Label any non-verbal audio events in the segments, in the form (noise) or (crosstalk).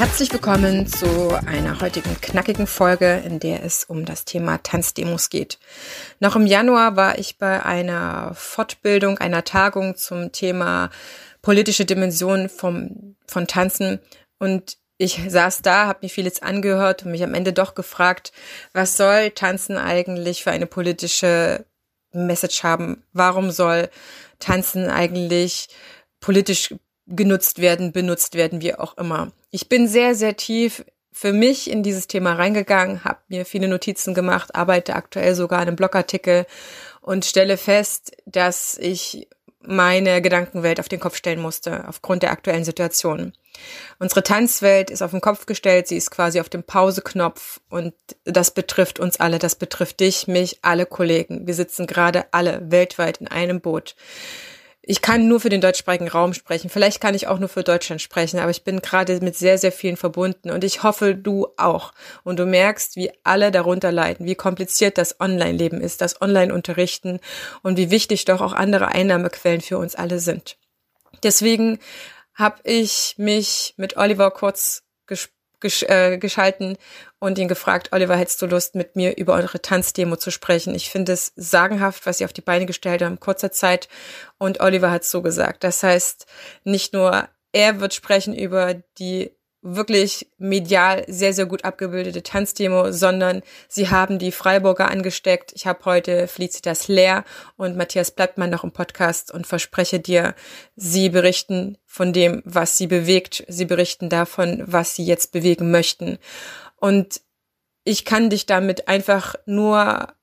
Herzlich willkommen zu einer heutigen knackigen Folge, in der es um das Thema Tanzdemos geht. Noch im Januar war ich bei einer Fortbildung, einer Tagung zum Thema politische Dimension vom, von Tanzen und ich saß da, habe mir vieles angehört und mich am Ende doch gefragt, was soll Tanzen eigentlich für eine politische Message haben? Warum soll Tanzen eigentlich politisch genutzt werden, benutzt werden, wie auch immer. Ich bin sehr, sehr tief für mich in dieses Thema reingegangen, habe mir viele Notizen gemacht, arbeite aktuell sogar an einem Blogartikel und stelle fest, dass ich meine Gedankenwelt auf den Kopf stellen musste, aufgrund der aktuellen Situation. Unsere Tanzwelt ist auf den Kopf gestellt, sie ist quasi auf dem Pauseknopf und das betrifft uns alle, das betrifft dich, mich, alle Kollegen. Wir sitzen gerade alle weltweit in einem Boot ich kann nur für den deutschsprachigen Raum sprechen. Vielleicht kann ich auch nur für Deutschland sprechen, aber ich bin gerade mit sehr, sehr vielen verbunden und ich hoffe, du auch. Und du merkst, wie alle darunter leiden, wie kompliziert das Online-Leben ist, das Online-Unterrichten und wie wichtig doch auch andere Einnahmequellen für uns alle sind. Deswegen habe ich mich mit Oliver kurz gesch äh, geschalten und ihn gefragt, Oliver, hättest du Lust, mit mir über eure Tanzdemo zu sprechen? Ich finde es sagenhaft, was sie auf die Beine gestellt haben, kurzer Zeit. Und Oliver hat so gesagt. Das heißt, nicht nur er wird sprechen über die wirklich medial sehr, sehr gut abgebildete Tanzdemo, sondern sie haben die Freiburger angesteckt. Ich habe heute Felicitas Lehr und Matthias Blattmann noch im Podcast und verspreche dir, sie berichten von dem, was sie bewegt. Sie berichten davon, was sie jetzt bewegen möchten. Und ich kann dich damit einfach nur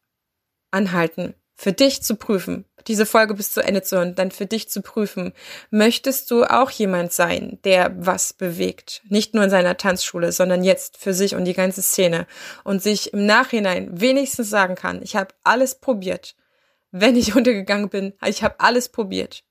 anhalten, für dich zu prüfen, diese Folge bis zu Ende zu hören, dann für dich zu prüfen, möchtest du auch jemand sein, der was bewegt? Nicht nur in seiner Tanzschule, sondern jetzt für sich und die ganze Szene und sich im Nachhinein wenigstens sagen kann, ich habe alles probiert. Wenn ich (laughs) untergegangen bin, ich habe alles probiert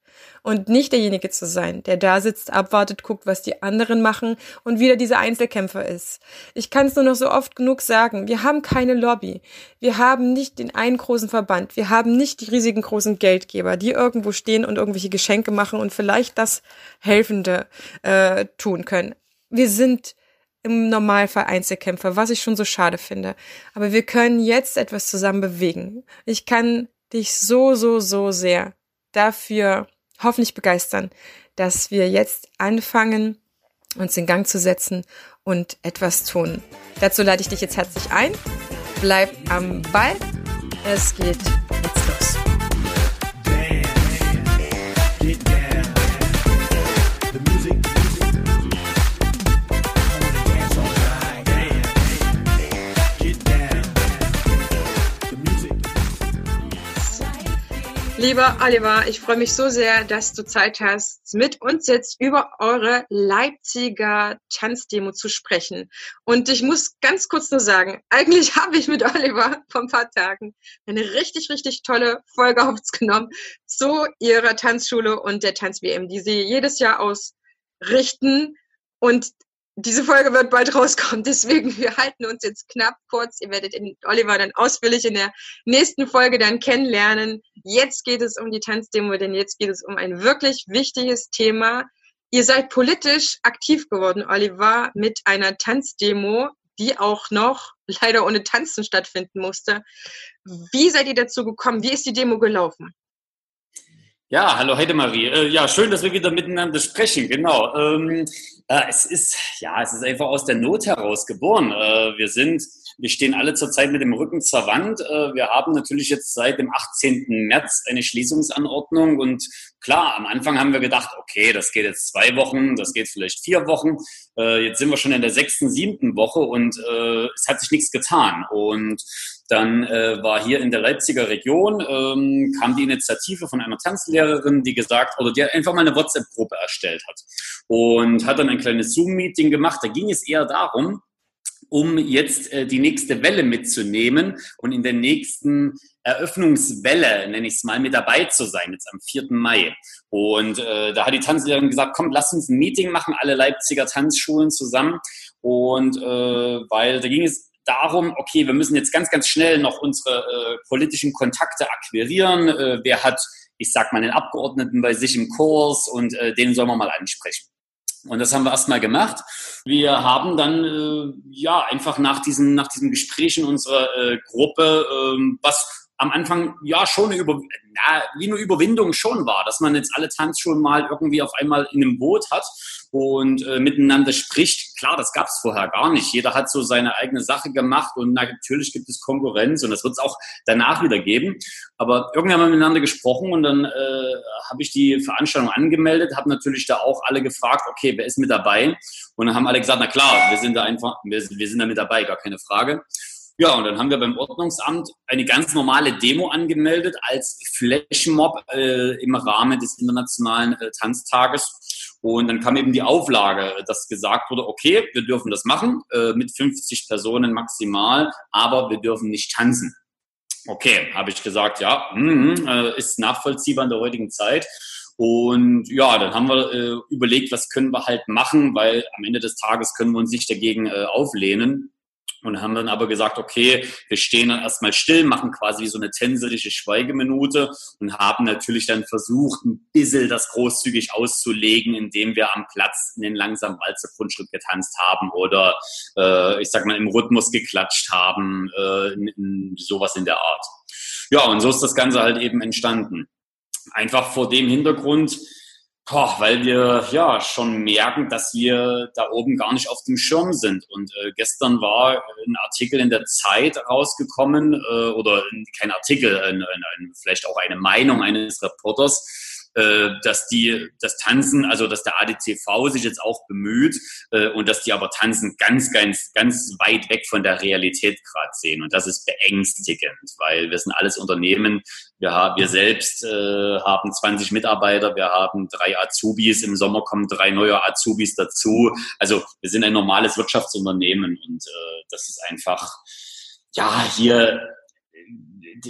und nicht derjenige zu sein, der da sitzt, abwartet, guckt, was die anderen machen und wieder dieser Einzelkämpfer ist. Ich kann es nur noch so oft genug sagen, wir haben keine Lobby. Wir haben nicht den einen großen Verband. Wir haben nicht die riesigen großen Geldgeber, die irgendwo stehen und irgendwelche Geschenke machen und vielleicht das Helfende äh, tun können. Wir sind im Normalfall Einzelkämpfer, was ich schon so schade finde. Aber wir können jetzt etwas zusammen bewegen. Ich kann dich so, so, so sehr dafür hoffentlich begeistern, dass wir jetzt anfangen, uns in Gang zu setzen und etwas tun. Dazu lade ich dich jetzt herzlich ein. Bleib am Ball. Es geht Lieber Oliver, ich freue mich so sehr, dass du Zeit hast, mit uns jetzt über eure Leipziger Tanzdemo zu sprechen. Und ich muss ganz kurz nur sagen, eigentlich (laughs) habe ich mit Oliver vor ein paar Tagen eine richtig, richtig tolle Folge aufgenommen zu ihrer Tanzschule und der Tanz-WM, die sie jedes Jahr ausrichten. Und diese Folge wird bald rauskommen, deswegen wir halten uns jetzt knapp kurz. Ihr werdet Oliver dann ausführlich in der nächsten Folge dann kennenlernen. Jetzt geht es um die Tanzdemo, denn jetzt geht es um ein wirklich wichtiges Thema. Ihr seid politisch aktiv geworden, Oliver, mit einer Tanzdemo, die auch noch leider ohne Tanzen stattfinden musste. Wie seid ihr dazu gekommen? Wie ist die Demo gelaufen? Ja, hallo Heidemarie. Äh, ja, schön, dass wir wieder miteinander sprechen. Genau. Ähm, äh, es ist, ja, es ist einfach aus der Not heraus geboren. Äh, wir sind, wir stehen alle zurzeit mit dem Rücken zur Wand. Äh, wir haben natürlich jetzt seit dem 18. März eine Schließungsanordnung und klar, am Anfang haben wir gedacht, okay, das geht jetzt zwei Wochen, das geht vielleicht vier Wochen. Äh, jetzt sind wir schon in der sechsten, siebten Woche und äh, es hat sich nichts getan. Und dann äh, war hier in der Leipziger Region, ähm, kam die Initiative von einer Tanzlehrerin, die gesagt, oder die einfach mal eine WhatsApp-Gruppe erstellt hat und hat dann ein kleines Zoom-Meeting gemacht. Da ging es eher darum, um jetzt äh, die nächste Welle mitzunehmen und in der nächsten Eröffnungswelle, nenne ich es mal, mit dabei zu sein, jetzt am 4. Mai. Und äh, da hat die Tanzlehrerin gesagt, komm, lass uns ein Meeting machen, alle Leipziger Tanzschulen zusammen. Und äh, weil da ging es darum, okay, wir müssen jetzt ganz, ganz schnell noch unsere äh, politischen Kontakte akquirieren. Äh, wer hat, ich sag mal, den Abgeordneten bei sich im Kurs und äh, den sollen wir mal ansprechen. Und das haben wir erstmal gemacht. Wir haben dann äh, ja einfach nach diesem nach diesem Gespräch in unserer äh, Gruppe, äh, was am Anfang ja schon eine Über na, wie eine Überwindung schon war, dass man jetzt alle Tanzschulen mal irgendwie auf einmal in einem Boot hat und äh, miteinander spricht. Klar, das gab es vorher gar nicht. Jeder hat so seine eigene Sache gemacht und natürlich gibt es Konkurrenz und das wird es auch danach wieder geben. Aber irgendwann haben wir miteinander gesprochen und dann äh, habe ich die Veranstaltung angemeldet, habe natürlich da auch alle gefragt, okay, wer ist mit dabei? Und dann haben alle gesagt, na klar, wir sind da einfach, wir, wir sind da mit dabei, gar keine Frage. Ja, und dann haben wir beim Ordnungsamt eine ganz normale Demo angemeldet als Flashmob äh, im Rahmen des Internationalen äh, Tanztages. Und dann kam eben die Auflage, dass gesagt wurde, okay, wir dürfen das machen, äh, mit 50 Personen maximal, aber wir dürfen nicht tanzen. Okay, habe ich gesagt, ja, mh, äh, ist nachvollziehbar in der heutigen Zeit. Und ja, dann haben wir äh, überlegt, was können wir halt machen, weil am Ende des Tages können wir uns nicht dagegen äh, auflehnen und haben dann aber gesagt, okay, wir stehen dann erstmal still, machen quasi so eine tänzerische Schweigeminute und haben natürlich dann versucht, ein bisschen das großzügig auszulegen, indem wir am Platz in den langsamen Walzergrundschritt getanzt haben oder äh, ich sag mal im Rhythmus geklatscht haben, äh, in, in sowas in der Art. Ja, und so ist das Ganze halt eben entstanden. Einfach vor dem Hintergrund, Boah, weil wir ja schon merken, dass wir da oben gar nicht auf dem Schirm sind. Und äh, gestern war ein Artikel in der Zeit rausgekommen, äh, oder kein Artikel, ein, ein, ein, vielleicht auch eine Meinung eines Reporters, dass die das Tanzen, also dass der ADCV sich jetzt auch bemüht äh, und dass die aber Tanzen ganz, ganz, ganz weit weg von der Realität gerade sehen. Und das ist beängstigend, weil wir sind alles Unternehmen. Wir, haben, wir selbst äh, haben 20 Mitarbeiter, wir haben drei Azubis, im Sommer kommen drei neue Azubis dazu. Also wir sind ein normales Wirtschaftsunternehmen und äh, das ist einfach, ja, hier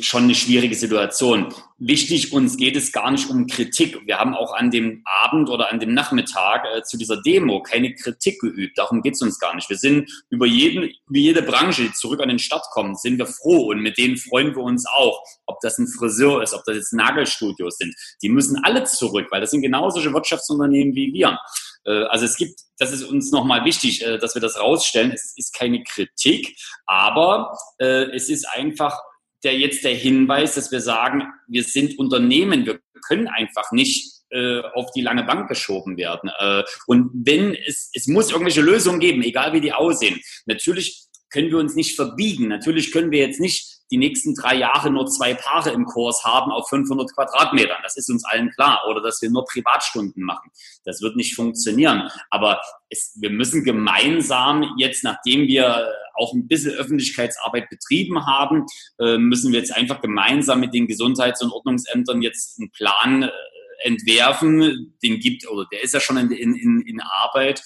schon eine schwierige Situation. Wichtig, uns geht es gar nicht um Kritik. Wir haben auch an dem Abend oder an dem Nachmittag äh, zu dieser Demo keine Kritik geübt. Darum geht es uns gar nicht. Wir sind über, jeden, über jede Branche, die zurück an den Start kommt, sind wir froh und mit denen freuen wir uns auch. Ob das ein Friseur ist, ob das jetzt Nagelstudios sind. Die müssen alle zurück, weil das sind genau solche Wirtschaftsunternehmen wie wir. Äh, also es gibt, das ist uns nochmal wichtig, äh, dass wir das rausstellen. Es ist keine Kritik, aber äh, es ist einfach der jetzt der Hinweis, dass wir sagen, wir sind Unternehmen, wir können einfach nicht äh, auf die lange Bank geschoben werden. Äh, und wenn es, es muss irgendwelche Lösungen geben, egal wie die aussehen. Natürlich können wir uns nicht verbiegen. Natürlich können wir jetzt nicht die nächsten drei Jahre nur zwei Paare im Kurs haben auf 500 Quadratmetern. Das ist uns allen klar. Oder dass wir nur Privatstunden machen. Das wird nicht funktionieren. Aber es, wir müssen gemeinsam jetzt, nachdem wir auch ein bisschen Öffentlichkeitsarbeit betrieben haben, äh, müssen wir jetzt einfach gemeinsam mit den Gesundheits- und Ordnungsämtern jetzt einen Plan äh, entwerfen. Den gibt, oder der ist ja schon in, in, in Arbeit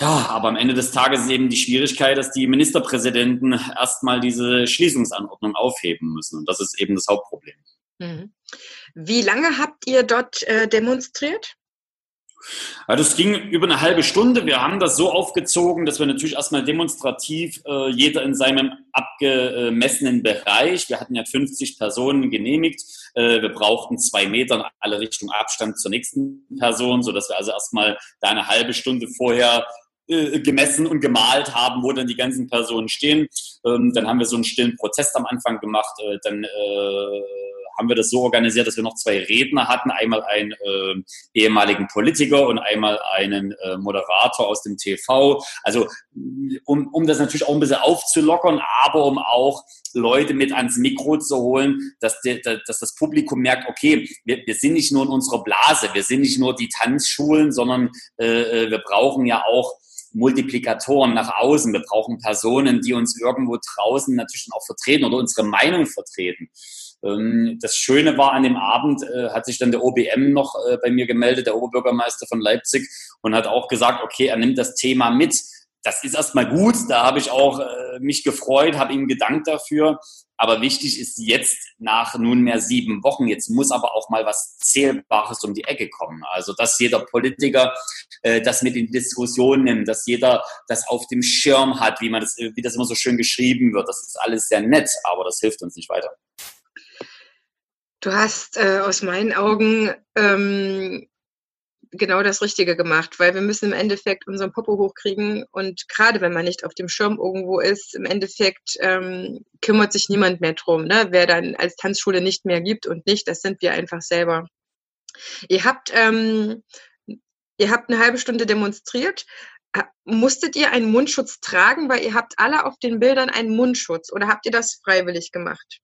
ja, aber am Ende des Tages ist eben die Schwierigkeit, dass die Ministerpräsidenten erstmal diese Schließungsanordnung aufheben müssen. Und das ist eben das Hauptproblem. Mhm. Wie lange habt ihr dort äh, demonstriert? Ja, das ging über eine halbe Stunde. Wir haben das so aufgezogen, dass wir natürlich erstmal demonstrativ äh, jeder in seinem abgemessenen Bereich, wir hatten ja 50 Personen genehmigt, äh, wir brauchten zwei Meter in alle Richtungen Abstand zur nächsten Person, sodass wir also erstmal da eine halbe Stunde vorher äh, gemessen und gemalt haben, wo dann die ganzen Personen stehen. Ähm, dann haben wir so einen stillen Prozess am Anfang gemacht. Äh, dann äh, haben wir das so organisiert, dass wir noch zwei Redner hatten. Einmal einen ehemaligen Politiker und einmal einen Moderator aus dem TV. Also um, um das natürlich auch ein bisschen aufzulockern, aber um auch Leute mit ans Mikro zu holen, dass, de, dass das Publikum merkt, okay, wir, wir sind nicht nur in unserer Blase, wir sind nicht nur die Tanzschulen, sondern äh, wir brauchen ja auch Multiplikatoren nach außen. Wir brauchen Personen, die uns irgendwo draußen natürlich auch vertreten oder unsere Meinung vertreten. Ähm, das Schöne war an dem Abend, äh, hat sich dann der OBM noch äh, bei mir gemeldet, der Oberbürgermeister von Leipzig, und hat auch gesagt, okay, er nimmt das Thema mit das ist erstmal gut. Da habe ich auch äh, mich gefreut, habe ihm gedankt dafür. Aber wichtig ist jetzt nach nunmehr sieben Wochen, jetzt muss aber auch mal was Zählbares um die Ecke kommen. Also, dass jeder Politiker äh, das mit in Diskussion nimmt, dass jeder das auf dem Schirm hat, wie man das, wie das immer so schön geschrieben wird. Das ist alles sehr nett, aber das hilft uns nicht weiter. Du hast äh, aus meinen Augen ähm, genau das Richtige gemacht, weil wir müssen im Endeffekt unseren Popo hochkriegen und gerade wenn man nicht auf dem Schirm irgendwo ist, im Endeffekt ähm, kümmert sich niemand mehr drum, ne? wer dann als Tanzschule nicht mehr gibt und nicht, das sind wir einfach selber. Ihr habt, ähm, ihr habt eine halbe Stunde demonstriert. Musstet ihr einen Mundschutz tragen, weil ihr habt alle auf den Bildern einen Mundschutz oder habt ihr das freiwillig gemacht?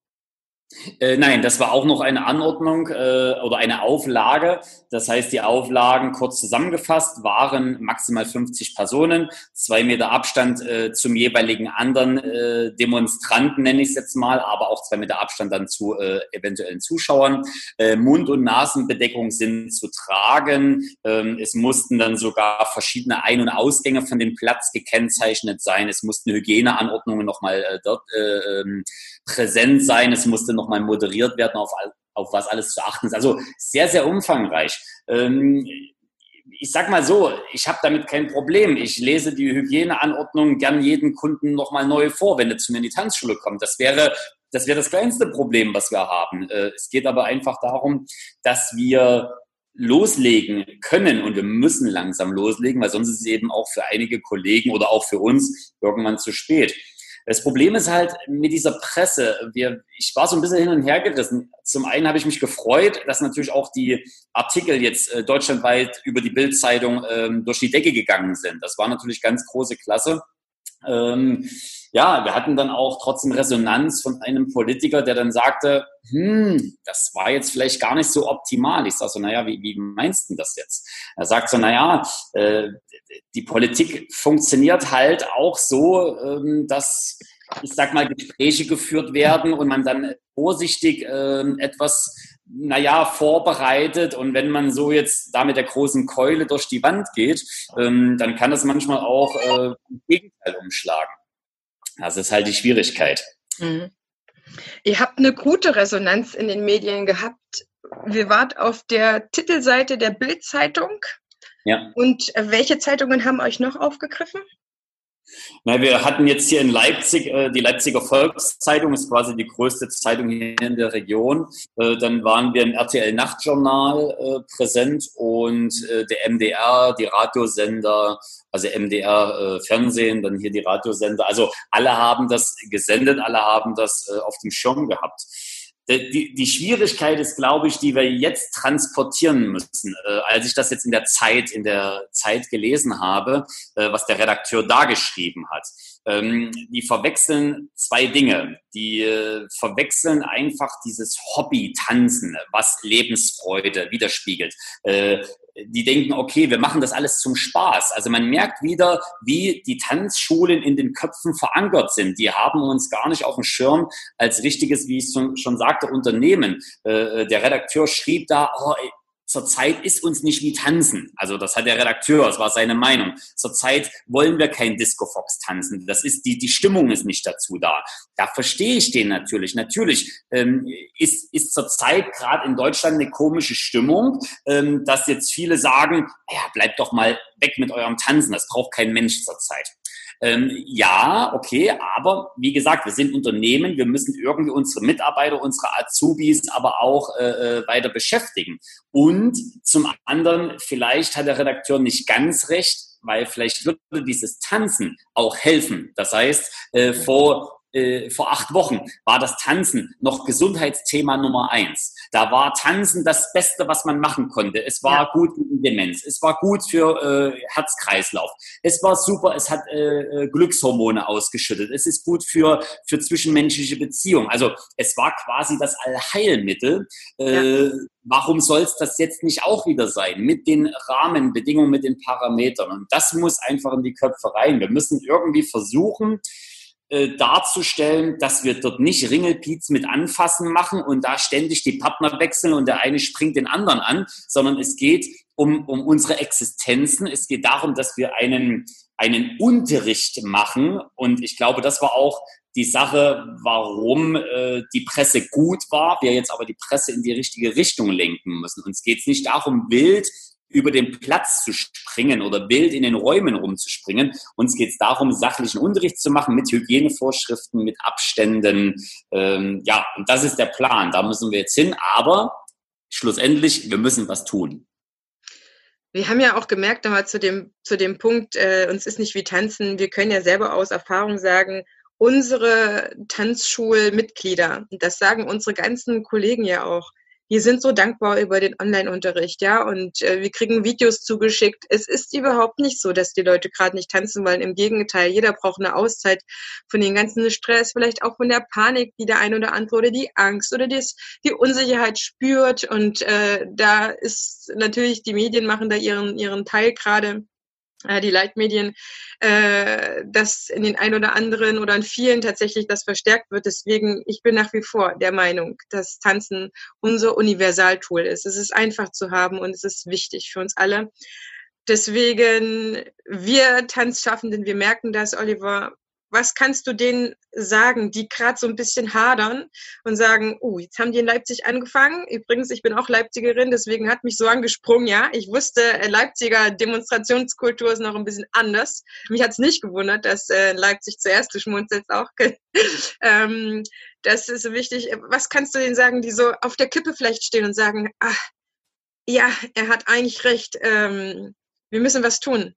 Äh, nein, das war auch noch eine Anordnung äh, oder eine Auflage. Das heißt, die Auflagen kurz zusammengefasst waren maximal 50 Personen, zwei Meter Abstand äh, zum jeweiligen anderen äh, Demonstranten, nenne ich es jetzt mal, aber auch zwei Meter Abstand dann zu äh, eventuellen Zuschauern. Mund- und Nasenbedeckung sind zu tragen. Ähm, es mussten dann sogar verschiedene Ein- und Ausgänge von dem Platz gekennzeichnet sein. Es mussten Hygieneanordnungen nochmal dort äh, ähm, präsent sein. Es musste nochmal moderiert werden, auf, auf was alles zu achten ist. Also sehr, sehr umfangreich. Ähm, ich sag mal so, ich habe damit kein Problem. Ich lese die Hygieneanordnung gern jeden Kunden nochmal neu vor, wenn er zu mir in die Tanzschule kommt. Das wäre das wäre das kleinste Problem, was wir haben. Äh, es geht aber einfach darum, dass wir loslegen können und wir müssen langsam loslegen, weil sonst ist es eben auch für einige Kollegen oder auch für uns irgendwann zu spät. Das Problem ist halt mit dieser Presse, wir, ich war so ein bisschen hin und her gerissen. Zum einen habe ich mich gefreut, dass natürlich auch die Artikel jetzt äh, deutschlandweit über die Bildzeitung ähm, durch die Decke gegangen sind. Das war natürlich ganz große Klasse. Ähm, ja, wir hatten dann auch trotzdem Resonanz von einem Politiker, der dann sagte, hm, das war jetzt vielleicht gar nicht so optimal. Ich sage so, naja, wie, wie meinst du das jetzt? Er sagt so, naja, äh, die Politik funktioniert halt auch so, ähm, dass, ich sag mal, Gespräche geführt werden und man dann vorsichtig äh, etwas naja, vorbereitet und wenn man so jetzt da mit der großen Keule durch die Wand geht, ähm, dann kann das manchmal auch äh, im Gegenteil umschlagen. Das ist halt die Schwierigkeit. Mhm. Ihr habt eine gute Resonanz in den Medien gehabt. Wir wart auf der Titelseite der Bild-Zeitung. Ja. Und welche Zeitungen haben euch noch aufgegriffen? Na, wir hatten jetzt hier in Leipzig, äh, die Leipziger Volkszeitung ist quasi die größte Zeitung hier in der Region. Äh, dann waren wir im RTL Nachtjournal äh, präsent und äh, der MDR, die Radiosender, also MDR äh, Fernsehen, dann hier die Radiosender. Also alle haben das gesendet, alle haben das äh, auf dem Schirm gehabt. Die, die Schwierigkeit ist, glaube ich, die wir jetzt transportieren müssen. Äh, als ich das jetzt in der Zeit, in der Zeit gelesen habe, äh, was der Redakteur da geschrieben hat, ähm, die verwechseln zwei Dinge. Die äh, verwechseln einfach dieses Hobby Tanzen, was Lebensfreude widerspiegelt. Äh, die denken, okay, wir machen das alles zum Spaß. Also man merkt wieder, wie die Tanzschulen in den Köpfen verankert sind. Die haben uns gar nicht auf dem Schirm als richtiges, wie ich schon sagte, Unternehmen. Äh, der Redakteur schrieb da, oh, Zurzeit ist uns nicht wie tanzen. Also das hat der Redakteur, das war seine Meinung. Zurzeit wollen wir kein Disco Fox tanzen. Das ist die, die Stimmung ist nicht dazu da. Da verstehe ich den natürlich. Natürlich ähm, ist, ist zurzeit gerade in Deutschland eine komische Stimmung, ähm, dass jetzt viele sagen, ja, bleibt doch mal weg mit eurem Tanzen. Das braucht kein Mensch zurzeit. Ähm, ja, okay, aber wie gesagt, wir sind Unternehmen, wir müssen irgendwie unsere Mitarbeiter, unsere Azubis aber auch äh, äh, weiter beschäftigen. Und zum anderen, vielleicht hat der Redakteur nicht ganz recht, weil vielleicht würde dieses Tanzen auch helfen. Das heißt, äh, vor äh, vor acht Wochen war das Tanzen noch Gesundheitsthema Nummer eins. Da war Tanzen das Beste, was man machen konnte. Es war ja. gut gegen Demenz. Es war gut für äh, Herzkreislauf. Es war super. Es hat äh, äh, Glückshormone ausgeschüttet. Es ist gut für, für zwischenmenschliche Beziehungen. Also es war quasi das Allheilmittel. Äh, ja. Warum soll es das jetzt nicht auch wieder sein? Mit den Rahmenbedingungen, mit den Parametern. Und das muss einfach in die Köpfe rein. Wir müssen irgendwie versuchen, äh, darzustellen, dass wir dort nicht Ringelpiez mit Anfassen machen und da ständig die Partner wechseln und der eine springt den anderen an, sondern es geht um, um unsere Existenzen. Es geht darum, dass wir einen, einen Unterricht machen. Und ich glaube, das war auch die Sache, warum äh, die Presse gut war, wir jetzt aber die Presse in die richtige Richtung lenken müssen. Uns geht es nicht darum, wild über den Platz zu springen oder wild in den Räumen rumzuspringen. Uns geht es darum, sachlichen Unterricht zu machen mit Hygienevorschriften, mit Abständen. Ähm, ja, und das ist der Plan. Da müssen wir jetzt hin. Aber schlussendlich, wir müssen was tun. Wir haben ja auch gemerkt, nochmal zu dem, zu dem Punkt, äh, uns ist nicht wie tanzen. Wir können ja selber aus Erfahrung sagen, unsere Tanzschulmitglieder, das sagen unsere ganzen Kollegen ja auch, wir sind so dankbar über den Online-Unterricht, ja, und äh, wir kriegen Videos zugeschickt. Es ist überhaupt nicht so, dass die Leute gerade nicht tanzen wollen. Im Gegenteil, jeder braucht eine Auszeit von den ganzen Stress, vielleicht auch von der Panik, die der ein oder andere oder die Angst oder die, die Unsicherheit spürt. Und äh, da ist natürlich, die Medien machen da ihren, ihren Teil gerade die Leitmedien, äh, dass in den ein oder anderen oder in vielen tatsächlich das verstärkt wird. Deswegen, ich bin nach wie vor der Meinung, dass Tanzen unser Universaltool ist. Es ist einfach zu haben und es ist wichtig für uns alle. Deswegen, wir Tanzschaffenden, wir merken das, Oliver, was kannst du denen sagen, die gerade so ein bisschen hadern und sagen, oh, jetzt haben die in Leipzig angefangen. Übrigens, ich bin auch Leipzigerin, deswegen hat mich so angesprungen, ja. Ich wusste, äh, Leipziger Demonstrationskultur ist noch ein bisschen anders. Mich hat es nicht gewundert, dass äh, Leipzig zuerst, du schmunzelst auch. (laughs) ähm, das ist wichtig. Was kannst du denen sagen, die so auf der Kippe vielleicht stehen und sagen, ach, ja, er hat eigentlich recht, ähm, wir müssen was tun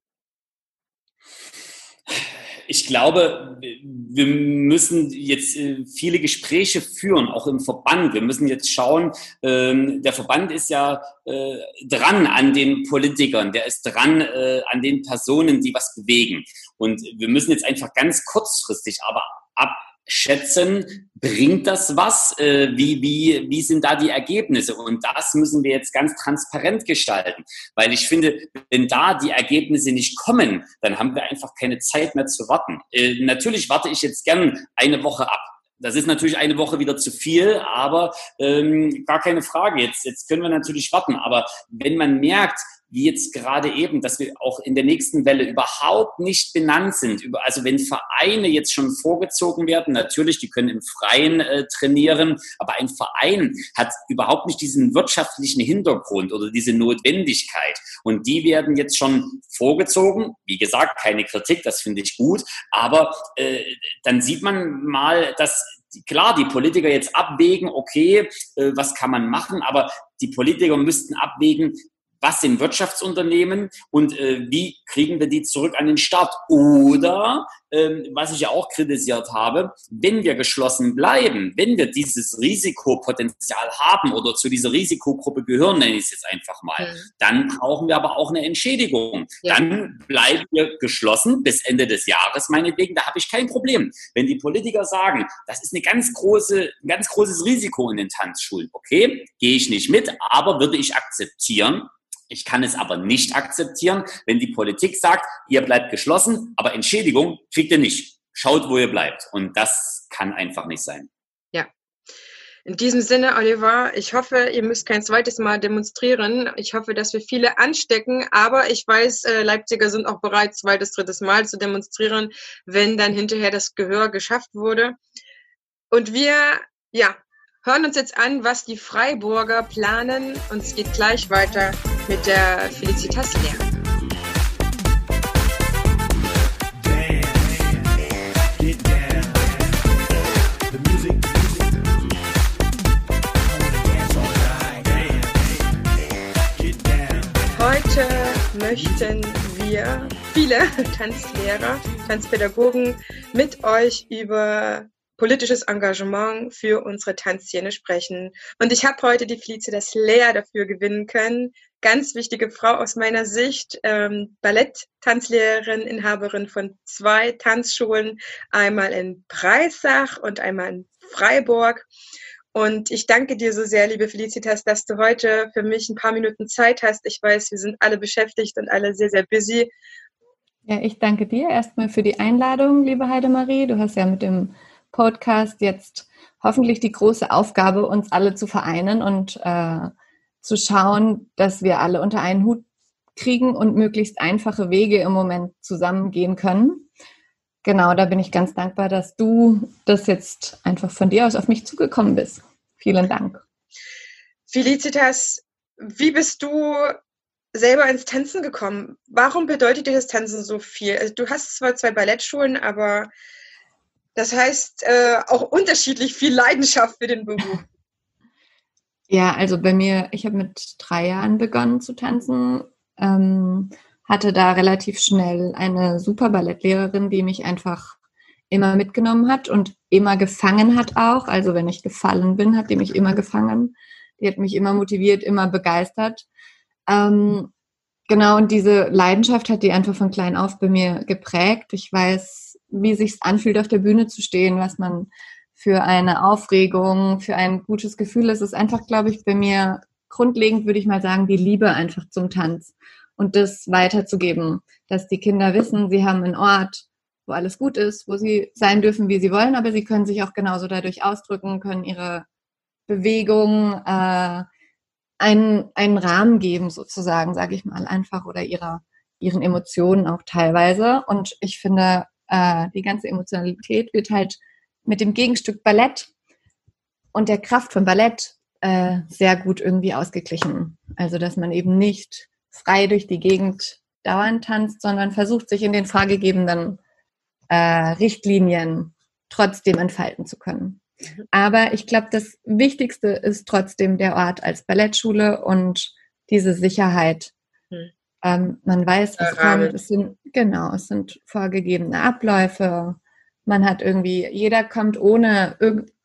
ich glaube, wir müssen jetzt äh, viele Gespräche führen, auch im Verband. Wir müssen jetzt schauen, ähm, der Verband ist ja äh, dran an den Politikern, der ist dran äh, an den Personen, die was bewegen. Und wir müssen jetzt einfach ganz kurzfristig aber ab schätzen, bringt das was? Äh, wie, wie, wie sind da die Ergebnisse? Und das müssen wir jetzt ganz transparent gestalten. Weil ich finde, wenn da die Ergebnisse nicht kommen, dann haben wir einfach keine Zeit mehr zu warten. Äh, natürlich warte ich jetzt gern eine Woche ab. Das ist natürlich eine Woche wieder zu viel, aber ähm, gar keine Frage. Jetzt, jetzt können wir natürlich warten. Aber wenn man merkt, wie jetzt gerade eben, dass wir auch in der nächsten Welle überhaupt nicht benannt sind. Also wenn Vereine jetzt schon vorgezogen werden, natürlich, die können im Freien äh, trainieren, aber ein Verein hat überhaupt nicht diesen wirtschaftlichen Hintergrund oder diese Notwendigkeit. Und die werden jetzt schon vorgezogen. Wie gesagt, keine Kritik, das finde ich gut. Aber äh, dann sieht man mal, dass klar, die Politiker jetzt abwägen, okay, äh, was kann man machen, aber die Politiker müssten abwägen, was sind Wirtschaftsunternehmen und äh, wie kriegen wir die zurück an den Start? Oder, ähm, was ich ja auch kritisiert habe, wenn wir geschlossen bleiben, wenn wir dieses Risikopotenzial haben oder zu dieser Risikogruppe gehören, nenne ich es jetzt einfach mal, mhm. dann brauchen wir aber auch eine Entschädigung. Ja. Dann bleiben wir geschlossen bis Ende des Jahres, meinetwegen, da habe ich kein Problem. Wenn die Politiker sagen, das ist eine ganz große, ein ganz großes Risiko in den Tanzschulen, okay, gehe ich nicht mit, aber würde ich akzeptieren, ich kann es aber nicht akzeptieren, wenn die Politik sagt, ihr bleibt geschlossen, aber Entschädigung kriegt ihr nicht. Schaut, wo ihr bleibt. Und das kann einfach nicht sein. Ja. In diesem Sinne, Oliver, ich hoffe, ihr müsst kein zweites Mal demonstrieren. Ich hoffe, dass wir viele anstecken, aber ich weiß, äh, Leipziger sind auch bereit, zweites, drittes Mal zu demonstrieren, wenn dann hinterher das Gehör geschafft wurde. Und wir, ja, hören uns jetzt an, was die Freiburger planen. Und es geht gleich weiter mit der Felicitas Lehr. Heute möchten wir viele (laughs) Tanzlehrer, Tanzpädagogen mit euch über politisches Engagement für unsere Tanzszene sprechen. Und ich habe heute die Felicitas Lea dafür gewinnen können. Ganz wichtige Frau aus meiner Sicht, ähm, Ballett-Tanzlehrerin, Inhaberin von zwei Tanzschulen, einmal in Breisach und einmal in Freiburg. Und ich danke dir so sehr, liebe Felicitas, dass du heute für mich ein paar Minuten Zeit hast. Ich weiß, wir sind alle beschäftigt und alle sehr, sehr busy. Ja, ich danke dir erstmal für die Einladung, liebe Heidemarie. Du hast ja mit dem Podcast jetzt hoffentlich die große Aufgabe, uns alle zu vereinen und äh, zu schauen, dass wir alle unter einen Hut kriegen und möglichst einfache Wege im Moment zusammengehen können. Genau, da bin ich ganz dankbar, dass du das jetzt einfach von dir aus auf mich zugekommen bist. Vielen Dank. Felicitas, wie bist du selber ins Tanzen gekommen? Warum bedeutet dir das Tanzen so viel? Also du hast zwar zwei Ballettschulen, aber das heißt äh, auch unterschiedlich viel Leidenschaft für den Beruf. Ja, also bei mir, ich habe mit drei Jahren begonnen zu tanzen, ähm, hatte da relativ schnell eine super Ballettlehrerin, die mich einfach immer mitgenommen hat und immer gefangen hat auch. Also wenn ich gefallen bin, hat die mich immer gefangen. Die hat mich immer motiviert, immer begeistert. Ähm, genau, und diese Leidenschaft hat die einfach von klein auf bei mir geprägt. Ich weiß, wie sich's anfühlt, auf der Bühne zu stehen, was man für eine Aufregung, für ein gutes Gefühl ist. Es ist einfach, glaube ich, bei mir grundlegend, würde ich mal sagen, die Liebe einfach zum Tanz und das weiterzugeben, dass die Kinder wissen, sie haben einen Ort, wo alles gut ist, wo sie sein dürfen, wie sie wollen, aber sie können sich auch genauso dadurch ausdrücken, können ihre Bewegung äh, einen, einen Rahmen geben, sozusagen, sage ich mal, einfach oder ihrer, ihren Emotionen auch teilweise. Und ich finde, äh, die ganze Emotionalität wird halt mit dem Gegenstück Ballett und der Kraft von Ballett äh, sehr gut irgendwie ausgeglichen. Also, dass man eben nicht frei durch die Gegend dauernd tanzt, sondern versucht, sich in den vorgegebenen äh, Richtlinien trotzdem entfalten zu können. Mhm. Aber ich glaube, das Wichtigste ist trotzdem der Ort als Ballettschule und diese Sicherheit. Ähm, man weiß, was kommt. Es sind, genau, es sind vorgegebene Abläufe. Man hat irgendwie, jeder kommt ohne,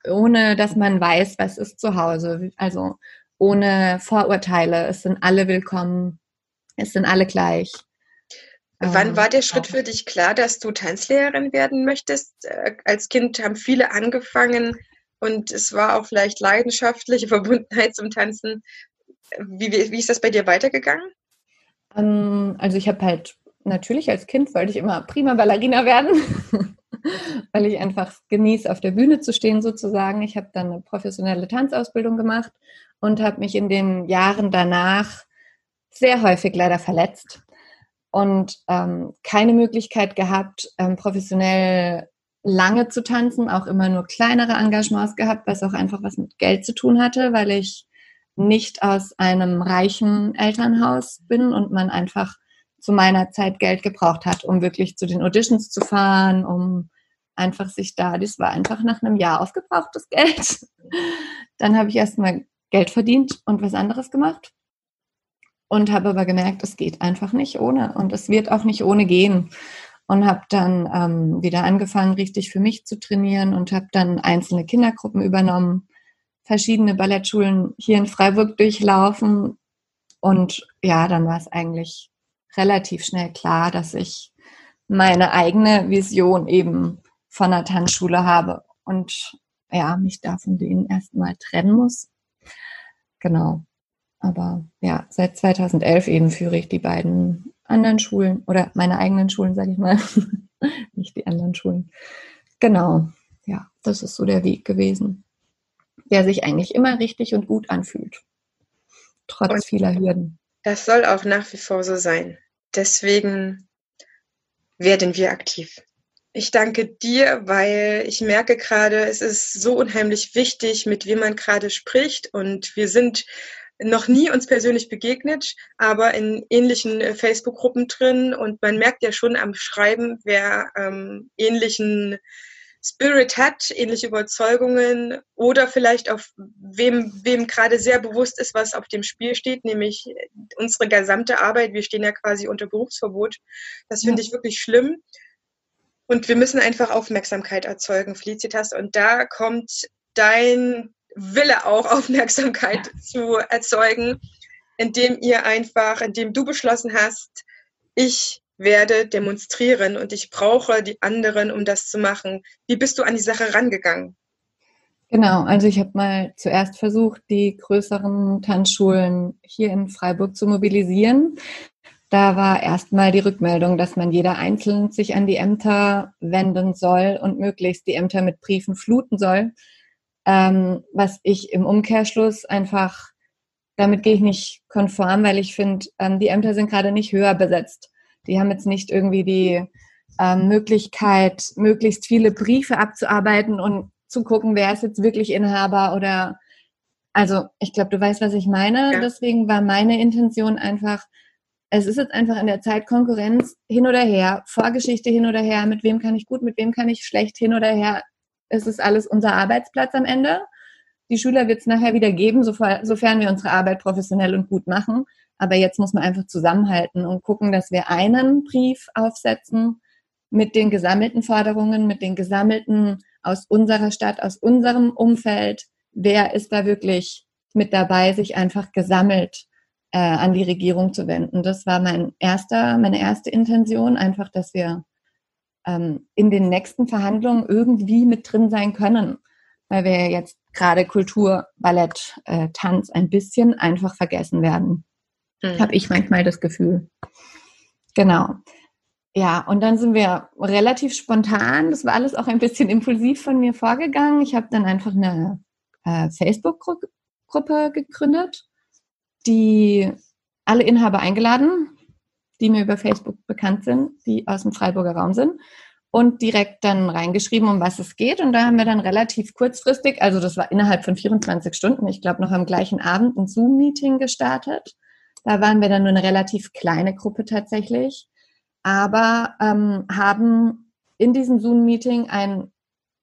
ohne dass man weiß, was ist zu Hause. Also ohne Vorurteile. Es sind alle willkommen. Es sind alle gleich. Wann ähm, war der Schritt für dich klar, dass du Tanzlehrerin werden möchtest? Äh, als Kind haben viele angefangen und es war auch vielleicht leidenschaftliche (laughs) Verbundenheit zum Tanzen. Wie, wie, wie ist das bei dir weitergegangen? Ähm, also ich habe halt natürlich als Kind wollte ich immer prima Ballerina werden, (laughs) weil ich einfach genieße, auf der Bühne zu stehen sozusagen. Ich habe dann eine professionelle Tanzausbildung gemacht und habe mich in den Jahren danach sehr häufig leider verletzt und ähm, keine Möglichkeit gehabt, ähm, professionell lange zu tanzen, auch immer nur kleinere Engagements gehabt, was auch einfach was mit Geld zu tun hatte, weil ich nicht aus einem reichen Elternhaus bin und man einfach zu meiner Zeit Geld gebraucht hat, um wirklich zu den Auditions zu fahren, um einfach sich da, das war einfach nach einem Jahr aufgebrauchtes (laughs) Geld. Dann habe ich erstmal Geld verdient und was anderes gemacht und habe aber gemerkt, es geht einfach nicht ohne und es wird auch nicht ohne gehen und habe dann ähm, wieder angefangen, richtig für mich zu trainieren und habe dann einzelne Kindergruppen übernommen, verschiedene Ballettschulen hier in Freiburg durchlaufen und ja, dann war es eigentlich relativ schnell klar, dass ich meine eigene Vision eben von der Tanzschule habe und ja, mich da von denen erstmal trennen muss. Genau. Aber ja, seit 2011 eben führe ich die beiden anderen Schulen oder meine eigenen Schulen, sage ich mal, (laughs) nicht die anderen Schulen. Genau, ja, das ist so der Weg gewesen, der sich eigentlich immer richtig und gut anfühlt, trotz und vieler Hürden. Das soll auch nach wie vor so sein. Deswegen werden wir aktiv. Ich danke dir, weil ich merke gerade, es ist so unheimlich wichtig, mit wem man gerade spricht. Und wir sind noch nie uns persönlich begegnet, aber in ähnlichen äh, Facebook-Gruppen drin und man merkt ja schon am Schreiben, wer ähm, ähnlichen Spirit hat, ähnliche Überzeugungen oder vielleicht auf wem, wem gerade sehr bewusst ist, was auf dem Spiel steht, nämlich unsere gesamte Arbeit. Wir stehen ja quasi unter Berufsverbot. Das finde ich wirklich schlimm. Und wir müssen einfach Aufmerksamkeit erzeugen, Felicitas. Und da kommt dein Wille auch (laughs) Aufmerksamkeit zu erzeugen, indem ihr einfach, indem du beschlossen hast, ich werde demonstrieren und ich brauche die anderen, um das zu machen. Wie bist du an die Sache rangegangen? Genau, also ich habe mal zuerst versucht, die größeren Tanzschulen hier in Freiburg zu mobilisieren. Da war erstmal die Rückmeldung, dass man jeder einzeln sich an die Ämter wenden soll und möglichst die Ämter mit Briefen fluten soll, ähm, was ich im Umkehrschluss einfach damit gehe ich nicht konform, weil ich finde, ähm, die Ämter sind gerade nicht höher besetzt. Die haben jetzt nicht irgendwie die ähm, Möglichkeit, möglichst viele Briefe abzuarbeiten und zu gucken, wer ist jetzt wirklich Inhaber oder also ich glaube, du weißt, was ich meine. Ja. Deswegen war meine Intention einfach, es ist jetzt einfach in der Zeit Konkurrenz hin oder her, Vorgeschichte hin oder her, mit wem kann ich gut, mit wem kann ich schlecht hin oder her. Es ist alles unser Arbeitsplatz am Ende. Die Schüler wird es nachher wieder geben, sofern wir unsere Arbeit professionell und gut machen. Aber jetzt muss man einfach zusammenhalten und gucken, dass wir einen Brief aufsetzen mit den gesammelten Forderungen, mit den gesammelten aus unserer Stadt, aus unserem Umfeld. Wer ist da wirklich mit dabei, sich einfach gesammelt äh, an die Regierung zu wenden? Das war mein erster, meine erste Intention, einfach, dass wir ähm, in den nächsten Verhandlungen irgendwie mit drin sein können, weil wir jetzt gerade Kultur, Ballett, äh, Tanz ein bisschen einfach vergessen werden. Mhm. Habe ich manchmal das Gefühl. Genau. Ja, und dann sind wir relativ spontan, das war alles auch ein bisschen impulsiv von mir vorgegangen. Ich habe dann einfach eine äh, Facebook-Gruppe gegründet, die alle Inhaber eingeladen, die mir über Facebook bekannt sind, die aus dem Freiburger Raum sind und direkt dann reingeschrieben, um was es geht. Und da haben wir dann relativ kurzfristig, also das war innerhalb von 24 Stunden, ich glaube noch am gleichen Abend, ein Zoom-Meeting gestartet. Da waren wir dann nur eine relativ kleine Gruppe tatsächlich aber ähm, haben in diesem Zoom-Meeting ein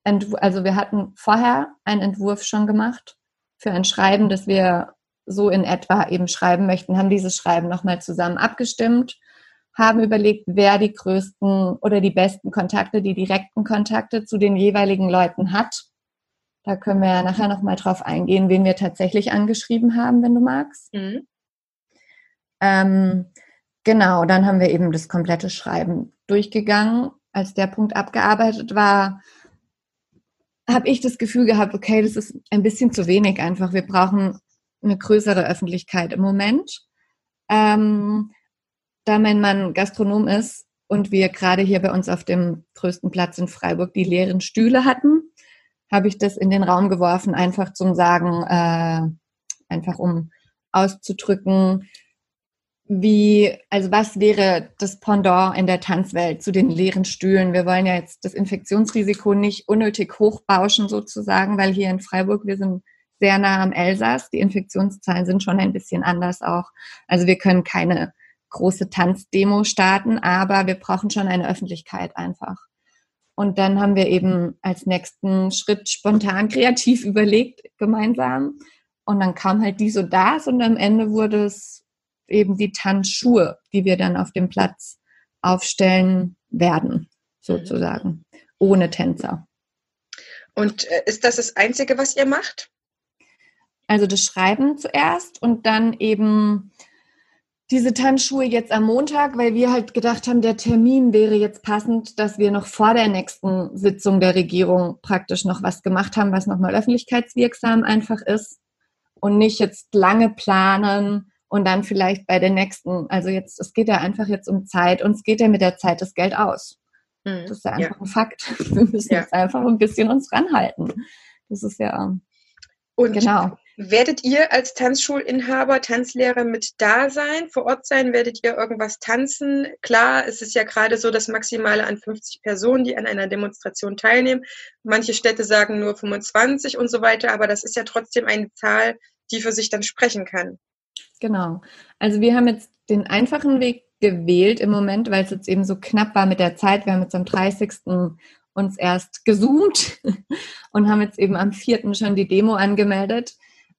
Entwurf, also wir hatten vorher einen Entwurf schon gemacht für ein Schreiben, das wir so in etwa eben schreiben möchten, haben dieses Schreiben nochmal zusammen abgestimmt, haben überlegt, wer die größten oder die besten Kontakte, die direkten Kontakte zu den jeweiligen Leuten hat. Da können wir ja nachher nochmal drauf eingehen, wen wir tatsächlich angeschrieben haben, wenn du magst. Mhm. Ähm, Genau, dann haben wir eben das komplette Schreiben durchgegangen. Als der Punkt abgearbeitet war, habe ich das Gefühl gehabt, okay, das ist ein bisschen zu wenig einfach. Wir brauchen eine größere Öffentlichkeit im Moment. Ähm, da mein Mann Gastronom ist und wir gerade hier bei uns auf dem größten Platz in Freiburg die leeren Stühle hatten, habe ich das in den Raum geworfen, einfach zum Sagen, äh, einfach um auszudrücken, wie, also was wäre das Pendant in der Tanzwelt zu den leeren Stühlen? Wir wollen ja jetzt das Infektionsrisiko nicht unnötig hochbauschen sozusagen, weil hier in Freiburg, wir sind sehr nah am Elsass. Die Infektionszahlen sind schon ein bisschen anders auch. Also wir können keine große Tanzdemo starten, aber wir brauchen schon eine Öffentlichkeit einfach. Und dann haben wir eben als nächsten Schritt spontan kreativ (laughs) überlegt, gemeinsam. Und dann kam halt dies und das und am Ende wurde es eben die Tanzschuhe, die wir dann auf dem Platz aufstellen werden, sozusagen, ohne Tänzer. Und äh, ist das das Einzige, was ihr macht? Also das Schreiben zuerst und dann eben diese Tanzschuhe jetzt am Montag, weil wir halt gedacht haben, der Termin wäre jetzt passend, dass wir noch vor der nächsten Sitzung der Regierung praktisch noch was gemacht haben, was nochmal öffentlichkeitswirksam einfach ist und nicht jetzt lange planen und dann vielleicht bei der nächsten, also jetzt, es geht ja einfach jetzt um Zeit und es geht ja mit der Zeit das Geld aus. Mhm. Das ist ja einfach ja. ein Fakt. (laughs) Wir müssen ja. jetzt einfach ein bisschen uns ranhalten. Das ist ja. Und genau. werdet ihr als Tanzschulinhaber, Tanzlehrer mit da sein, vor Ort sein? Werdet ihr irgendwas tanzen? Klar, es ist ja gerade so das Maximale an 50 Personen, die an einer Demonstration teilnehmen. Manche Städte sagen nur 25 und so weiter, aber das ist ja trotzdem eine Zahl, die für sich dann sprechen kann. Genau. Also wir haben jetzt den einfachen Weg gewählt im Moment, weil es jetzt eben so knapp war mit der Zeit. Wir haben jetzt am 30. uns erst gezoomt (laughs) und haben jetzt eben am 4. schon die Demo angemeldet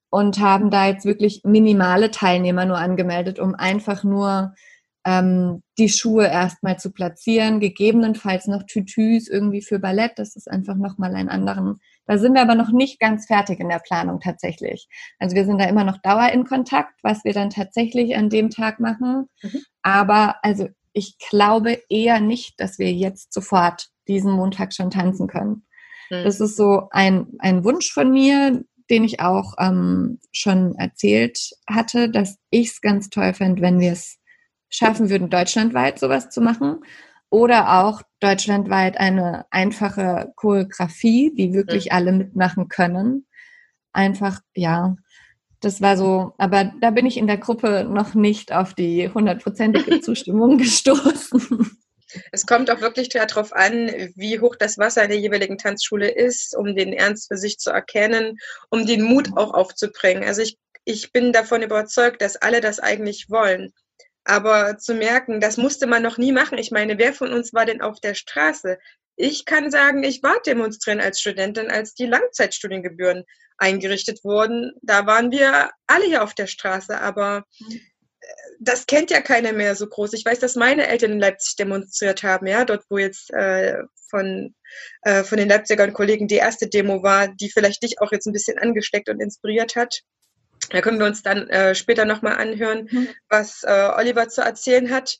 und haben da jetzt wirklich minimale Teilnehmer nur angemeldet, um einfach nur ähm, die Schuhe erstmal zu platzieren, gegebenenfalls noch Tütüs irgendwie für Ballett. Das ist einfach nochmal ein anderen. Da sind wir aber noch nicht ganz fertig in der Planung tatsächlich. Also wir sind da immer noch Dauer in Kontakt, was wir dann tatsächlich an dem Tag machen. Mhm. Aber also ich glaube eher nicht, dass wir jetzt sofort diesen Montag schon tanzen können. Mhm. Das ist so ein, ein Wunsch von mir, den ich auch ähm, schon erzählt hatte, dass ich es ganz toll fände, wenn wir es schaffen würden, deutschlandweit sowas zu machen. Oder auch deutschlandweit eine einfache Choreografie, die wirklich mhm. alle mitmachen können. Einfach, ja, das war so, aber da bin ich in der Gruppe noch nicht auf die hundertprozentige (laughs) Zustimmung gestoßen. Es kommt auch wirklich darauf an, wie hoch das Wasser in der jeweiligen Tanzschule ist, um den Ernst für sich zu erkennen, um den Mut auch aufzubringen. Also ich, ich bin davon überzeugt, dass alle das eigentlich wollen. Aber zu merken, das musste man noch nie machen. Ich meine, wer von uns war denn auf der Straße? Ich kann sagen, ich war demonstrieren als Studentin, als die Langzeitstudiengebühren eingerichtet wurden. Da waren wir alle hier auf der Straße, aber äh, das kennt ja keiner mehr so groß. Ich weiß, dass meine Eltern in Leipzig demonstriert haben, ja, dort, wo jetzt äh, von, äh, von den Leipzigern Kollegen die erste Demo war, die vielleicht dich auch jetzt ein bisschen angesteckt und inspiriert hat. Da können wir uns dann äh, später nochmal anhören, mhm. was äh, Oliver zu erzählen hat.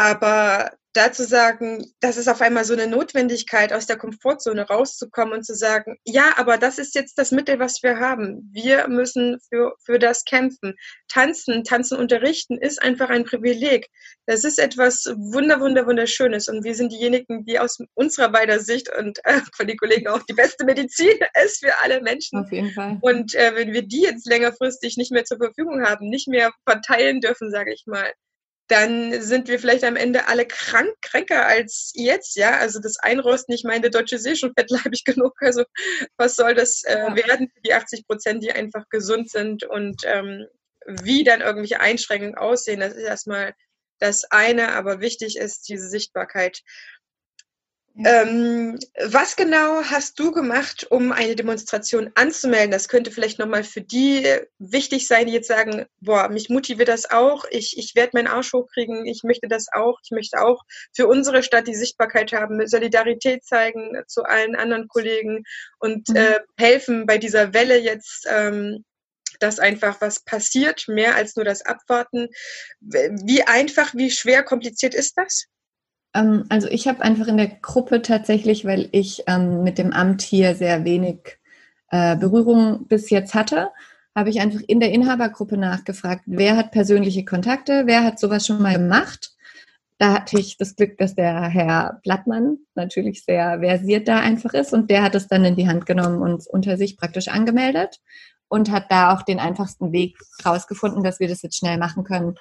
Aber dazu sagen, das ist auf einmal so eine Notwendigkeit, aus der Komfortzone rauszukommen und zu sagen, ja, aber das ist jetzt das Mittel, was wir haben. Wir müssen für, für das kämpfen. Tanzen, tanzen unterrichten ist einfach ein Privileg. Das ist etwas wunder, wunder, wunderschönes. Und wir sind diejenigen, die aus unserer beider Sicht und äh, von den Kollegen auch die beste Medizin (laughs) ist für alle Menschen. Auf jeden Fall. Und äh, wenn wir die jetzt längerfristig nicht mehr zur Verfügung haben, nicht mehr verteilen dürfen, sage ich mal, dann sind wir vielleicht am Ende alle krank, kränker als jetzt, ja. Also das Einrosten, ich meine, der deutsche See schon fettleibig genug. Also was soll das äh, ja. werden für die 80 Prozent, die einfach gesund sind und ähm, wie dann irgendwelche Einschränkungen aussehen, das ist erstmal das eine, aber wichtig ist diese Sichtbarkeit. Ähm, was genau hast du gemacht, um eine Demonstration anzumelden? Das könnte vielleicht nochmal für die wichtig sein, die jetzt sagen, boah, mich motiviert das auch, ich, ich werde meinen Arsch hochkriegen, ich möchte das auch, ich möchte auch für unsere Stadt die Sichtbarkeit haben, Solidarität zeigen zu allen anderen Kollegen und mhm. äh, helfen bei dieser Welle jetzt. Ähm, dass einfach was passiert, mehr als nur das Abwarten. Wie einfach, wie schwer, kompliziert ist das? Ähm, also ich habe einfach in der Gruppe tatsächlich, weil ich ähm, mit dem Amt hier sehr wenig äh, Berührung bis jetzt hatte, habe ich einfach in der Inhabergruppe nachgefragt, wer hat persönliche Kontakte, wer hat sowas schon mal gemacht. Da hatte ich das Glück, dass der Herr Blattmann natürlich sehr versiert da einfach ist und der hat es dann in die Hand genommen und unter sich praktisch angemeldet und hat da auch den einfachsten Weg rausgefunden, dass wir das jetzt schnell machen können.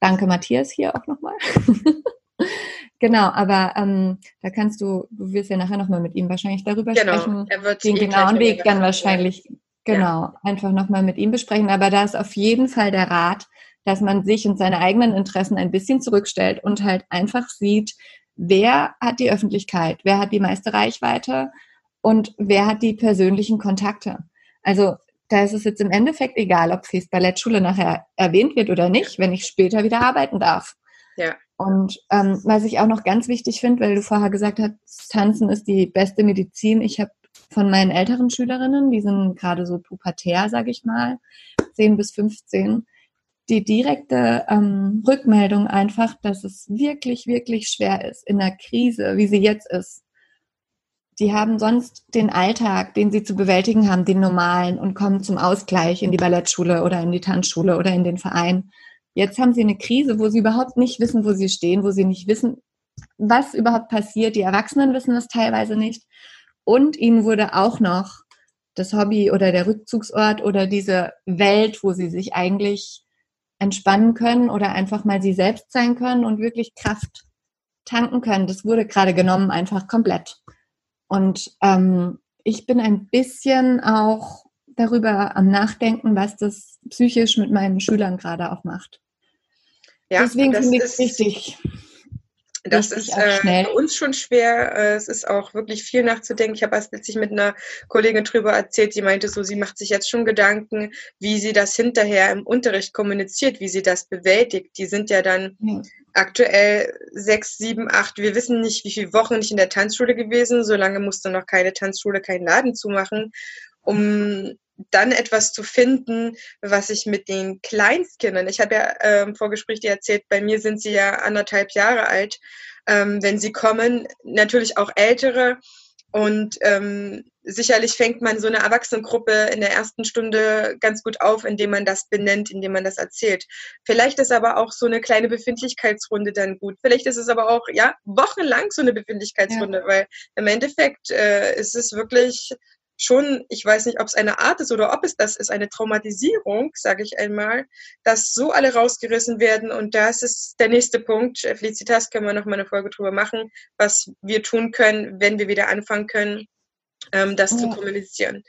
Danke Matthias hier auch nochmal. (laughs) Genau, aber ähm, da kannst du, du wirst ja nachher nochmal mit ihm wahrscheinlich darüber genau, sprechen. Er wird den genauen Weg dann wahrscheinlich, ja. genau, einfach nochmal mit ihm besprechen. Aber da ist auf jeden Fall der Rat, dass man sich und seine eigenen Interessen ein bisschen zurückstellt und halt einfach sieht, wer hat die Öffentlichkeit, wer hat die meiste Reichweite und wer hat die persönlichen Kontakte. Also da ist es jetzt im Endeffekt egal, ob Fes Ballettschule nachher erwähnt wird oder nicht, wenn ich später wieder arbeiten darf. Ja. Und ähm, was ich auch noch ganz wichtig finde, weil du vorher gesagt hast, Tanzen ist die beste Medizin. Ich habe von meinen älteren Schülerinnen, die sind gerade so pubertär, sage ich mal, 10 bis 15, die direkte ähm, Rückmeldung einfach, dass es wirklich, wirklich schwer ist in der Krise, wie sie jetzt ist. Die haben sonst den Alltag, den sie zu bewältigen haben, den normalen und kommen zum Ausgleich in die Ballettschule oder in die Tanzschule oder in den Verein. Jetzt haben sie eine Krise, wo sie überhaupt nicht wissen, wo sie stehen, wo sie nicht wissen, was überhaupt passiert. Die Erwachsenen wissen das teilweise nicht. Und ihnen wurde auch noch das Hobby oder der Rückzugsort oder diese Welt, wo sie sich eigentlich entspannen können oder einfach mal sie selbst sein können und wirklich Kraft tanken können. Das wurde gerade genommen, einfach komplett. Und ähm, ich bin ein bisschen auch darüber am Nachdenken, was das psychisch mit meinen Schülern gerade auch macht. Ja, Deswegen finde ich es wichtig. Das ist äh, für uns schon schwer. Äh, es ist auch wirklich viel nachzudenken. Ich habe erst letztlich mit einer Kollegin drüber erzählt, sie meinte so, sie macht sich jetzt schon Gedanken, wie sie das hinterher im Unterricht kommuniziert, wie sie das bewältigt. Die sind ja dann ja. aktuell sechs, sieben, acht, wir wissen nicht, wie viele Wochen nicht in der Tanzschule gewesen. Solange musste noch keine Tanzschule, keinen Laden zumachen, um dann etwas zu finden, was ich mit den Kleinstkindern, ich habe ja äh, im Vorgespräch dir erzählt, bei mir sind sie ja anderthalb Jahre alt, ähm, wenn sie kommen, natürlich auch ältere und ähm, sicherlich fängt man so eine Erwachsenengruppe in der ersten Stunde ganz gut auf, indem man das benennt, indem man das erzählt. Vielleicht ist aber auch so eine kleine Befindlichkeitsrunde dann gut. Vielleicht ist es aber auch, ja, wochenlang so eine Befindlichkeitsrunde, ja. weil im Endeffekt äh, ist es wirklich schon, ich weiß nicht, ob es eine Art ist oder ob es das ist, eine Traumatisierung, sage ich einmal, dass so alle rausgerissen werden. Und das ist der nächste Punkt. Felicitas können wir noch mal eine Folge drüber machen, was wir tun können, wenn wir wieder anfangen können, ähm, das ja. zu kommunizieren.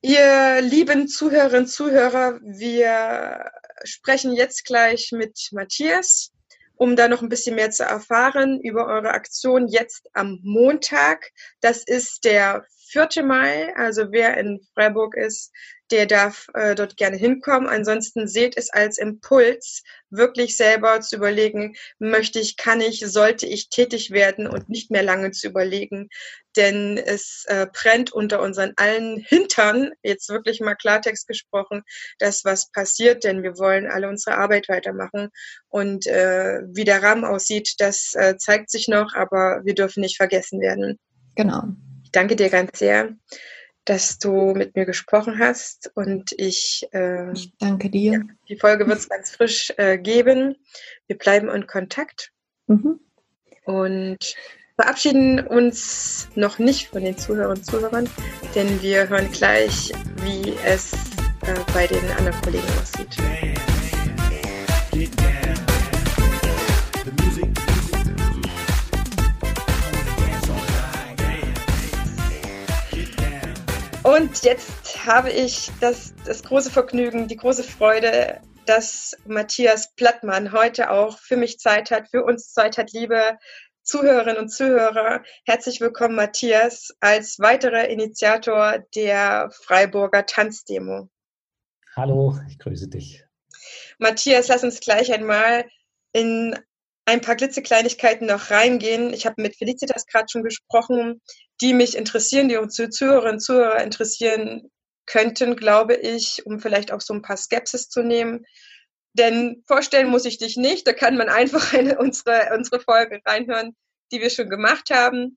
Ihr lieben Zuhörerinnen und Zuhörer, wir sprechen jetzt gleich mit Matthias, um da noch ein bisschen mehr zu erfahren über eure Aktion jetzt am Montag. Das ist der 4. Mai, also wer in Freiburg ist, der darf äh, dort gerne hinkommen. Ansonsten seht es als Impuls, wirklich selber zu überlegen, möchte ich, kann ich, sollte ich tätig werden und nicht mehr lange zu überlegen. Denn es äh, brennt unter unseren allen Hintern, jetzt wirklich mal Klartext gesprochen, dass was passiert, denn wir wollen alle unsere Arbeit weitermachen. Und äh, wie der Rahmen aussieht, das äh, zeigt sich noch, aber wir dürfen nicht vergessen werden. Genau. Ich danke dir ganz sehr dass du mit mir gesprochen hast und ich, äh, ich danke dir. Ja, die Folge wird es ganz frisch äh, geben. Wir bleiben in Kontakt mhm. und verabschieden uns noch nicht von den Zuhörern und Zuhörern, denn wir hören gleich, wie es äh, bei den anderen Kollegen aussieht. Und jetzt habe ich das, das große Vergnügen, die große Freude, dass Matthias Plattmann heute auch für mich Zeit hat, für uns Zeit hat, liebe Zuhörerinnen und Zuhörer. Herzlich willkommen, Matthias, als weiterer Initiator der Freiburger Tanzdemo. Hallo, ich grüße dich. Matthias, lass uns gleich einmal in ein paar klitzekleinigkeiten noch reingehen. Ich habe mit Felicitas gerade schon gesprochen, die mich interessieren, die unsere Zuhörerinnen und Zuhörer interessieren könnten, glaube ich, um vielleicht auch so ein paar Skepsis zu nehmen. Denn vorstellen muss ich dich nicht, da kann man einfach (laughs) eine, unsere, unsere Folge reinhören, die wir schon gemacht haben.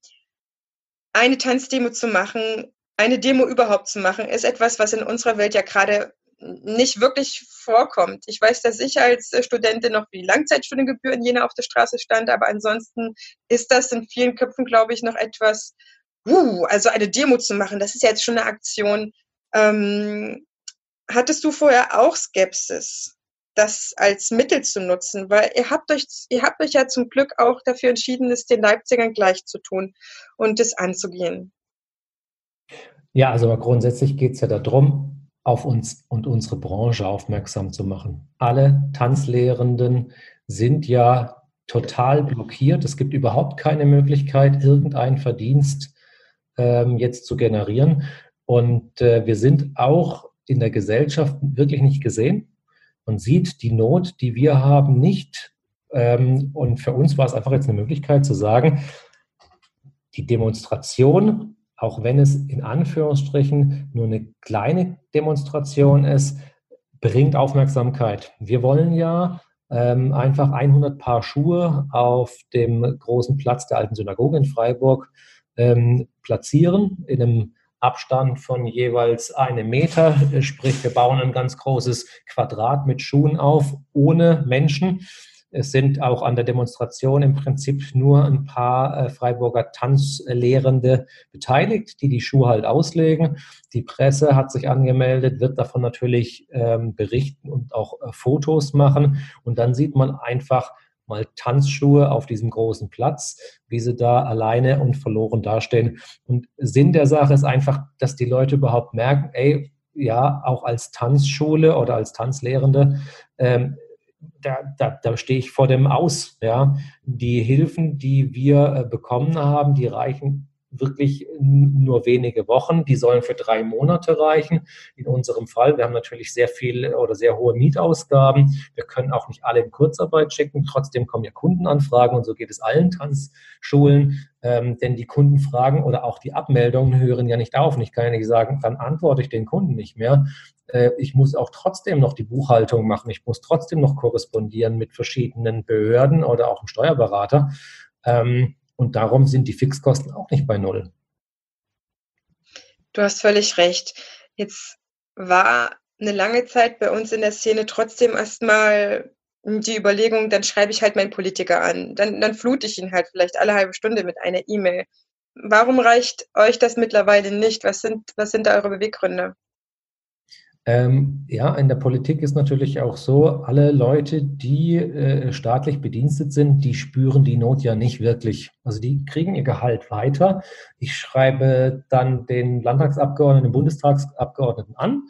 Eine Tanzdemo zu machen, eine Demo überhaupt zu machen, ist etwas, was in unserer Welt ja gerade nicht wirklich vorkommt. Ich weiß, dass ich als Studentin noch wie Langzeitstudiengebühren jener auf der Straße stand, aber ansonsten ist das in vielen Köpfen, glaube ich, noch etwas, uh, also eine Demo zu machen, das ist ja jetzt schon eine Aktion. Ähm, hattest du vorher auch Skepsis, das als Mittel zu nutzen? Weil ihr habt euch, ihr habt euch ja zum Glück auch dafür entschieden, es den Leipzigern gleich zu tun und es anzugehen. Ja, also grundsätzlich geht es ja darum, auf uns und unsere Branche aufmerksam zu machen. Alle Tanzlehrenden sind ja total blockiert. Es gibt überhaupt keine Möglichkeit, irgendeinen Verdienst ähm, jetzt zu generieren. Und äh, wir sind auch in der Gesellschaft wirklich nicht gesehen. Man sieht die Not, die wir haben, nicht. Ähm, und für uns war es einfach jetzt eine Möglichkeit zu sagen, die Demonstration auch wenn es in Anführungsstrichen nur eine kleine Demonstration ist, bringt Aufmerksamkeit. Wir wollen ja ähm, einfach 100 Paar Schuhe auf dem großen Platz der alten Synagoge in Freiburg ähm, platzieren, in einem Abstand von jeweils einem Meter. Sprich, wir bauen ein ganz großes Quadrat mit Schuhen auf, ohne Menschen. Es sind auch an der Demonstration im Prinzip nur ein paar äh, Freiburger Tanzlehrende beteiligt, die die Schuhe halt auslegen. Die Presse hat sich angemeldet, wird davon natürlich ähm, berichten und auch äh, Fotos machen. Und dann sieht man einfach mal Tanzschuhe auf diesem großen Platz, wie sie da alleine und verloren dastehen. Und Sinn der Sache ist einfach, dass die Leute überhaupt merken, ey, ja, auch als Tanzschule oder als Tanzlehrende ähm, da, da, da stehe ich vor dem Aus. Ja. Die Hilfen, die wir äh, bekommen haben, die reichen wirklich nur wenige Wochen. Die sollen für drei Monate reichen. In unserem Fall, wir haben natürlich sehr viel oder sehr hohe Mietausgaben. Wir können auch nicht alle in Kurzarbeit schicken. Trotzdem kommen ja Kundenanfragen und so geht es allen Tanzschulen. Ähm, denn die Kundenfragen oder auch die Abmeldungen hören ja nicht auf. Und ich kann ja nicht sagen, dann antworte ich den Kunden nicht mehr. Äh, ich muss auch trotzdem noch die Buchhaltung machen. Ich muss trotzdem noch korrespondieren mit verschiedenen Behörden oder auch dem Steuerberater. Ähm, und darum sind die Fixkosten auch nicht bei Null. Du hast völlig recht. Jetzt war eine lange Zeit bei uns in der Szene trotzdem erstmal die Überlegung, dann schreibe ich halt meinen Politiker an. Dann, dann flute ich ihn halt vielleicht alle halbe Stunde mit einer E-Mail. warum reicht euch das mittlerweile nicht? Was sind, was sind da eure Beweggründe? Ähm, ja, in der Politik ist natürlich auch so, alle Leute, die äh, staatlich bedienstet sind, die spüren die Not ja nicht wirklich. Also die kriegen ihr Gehalt weiter. Ich schreibe dann den Landtagsabgeordneten, den Bundestagsabgeordneten an,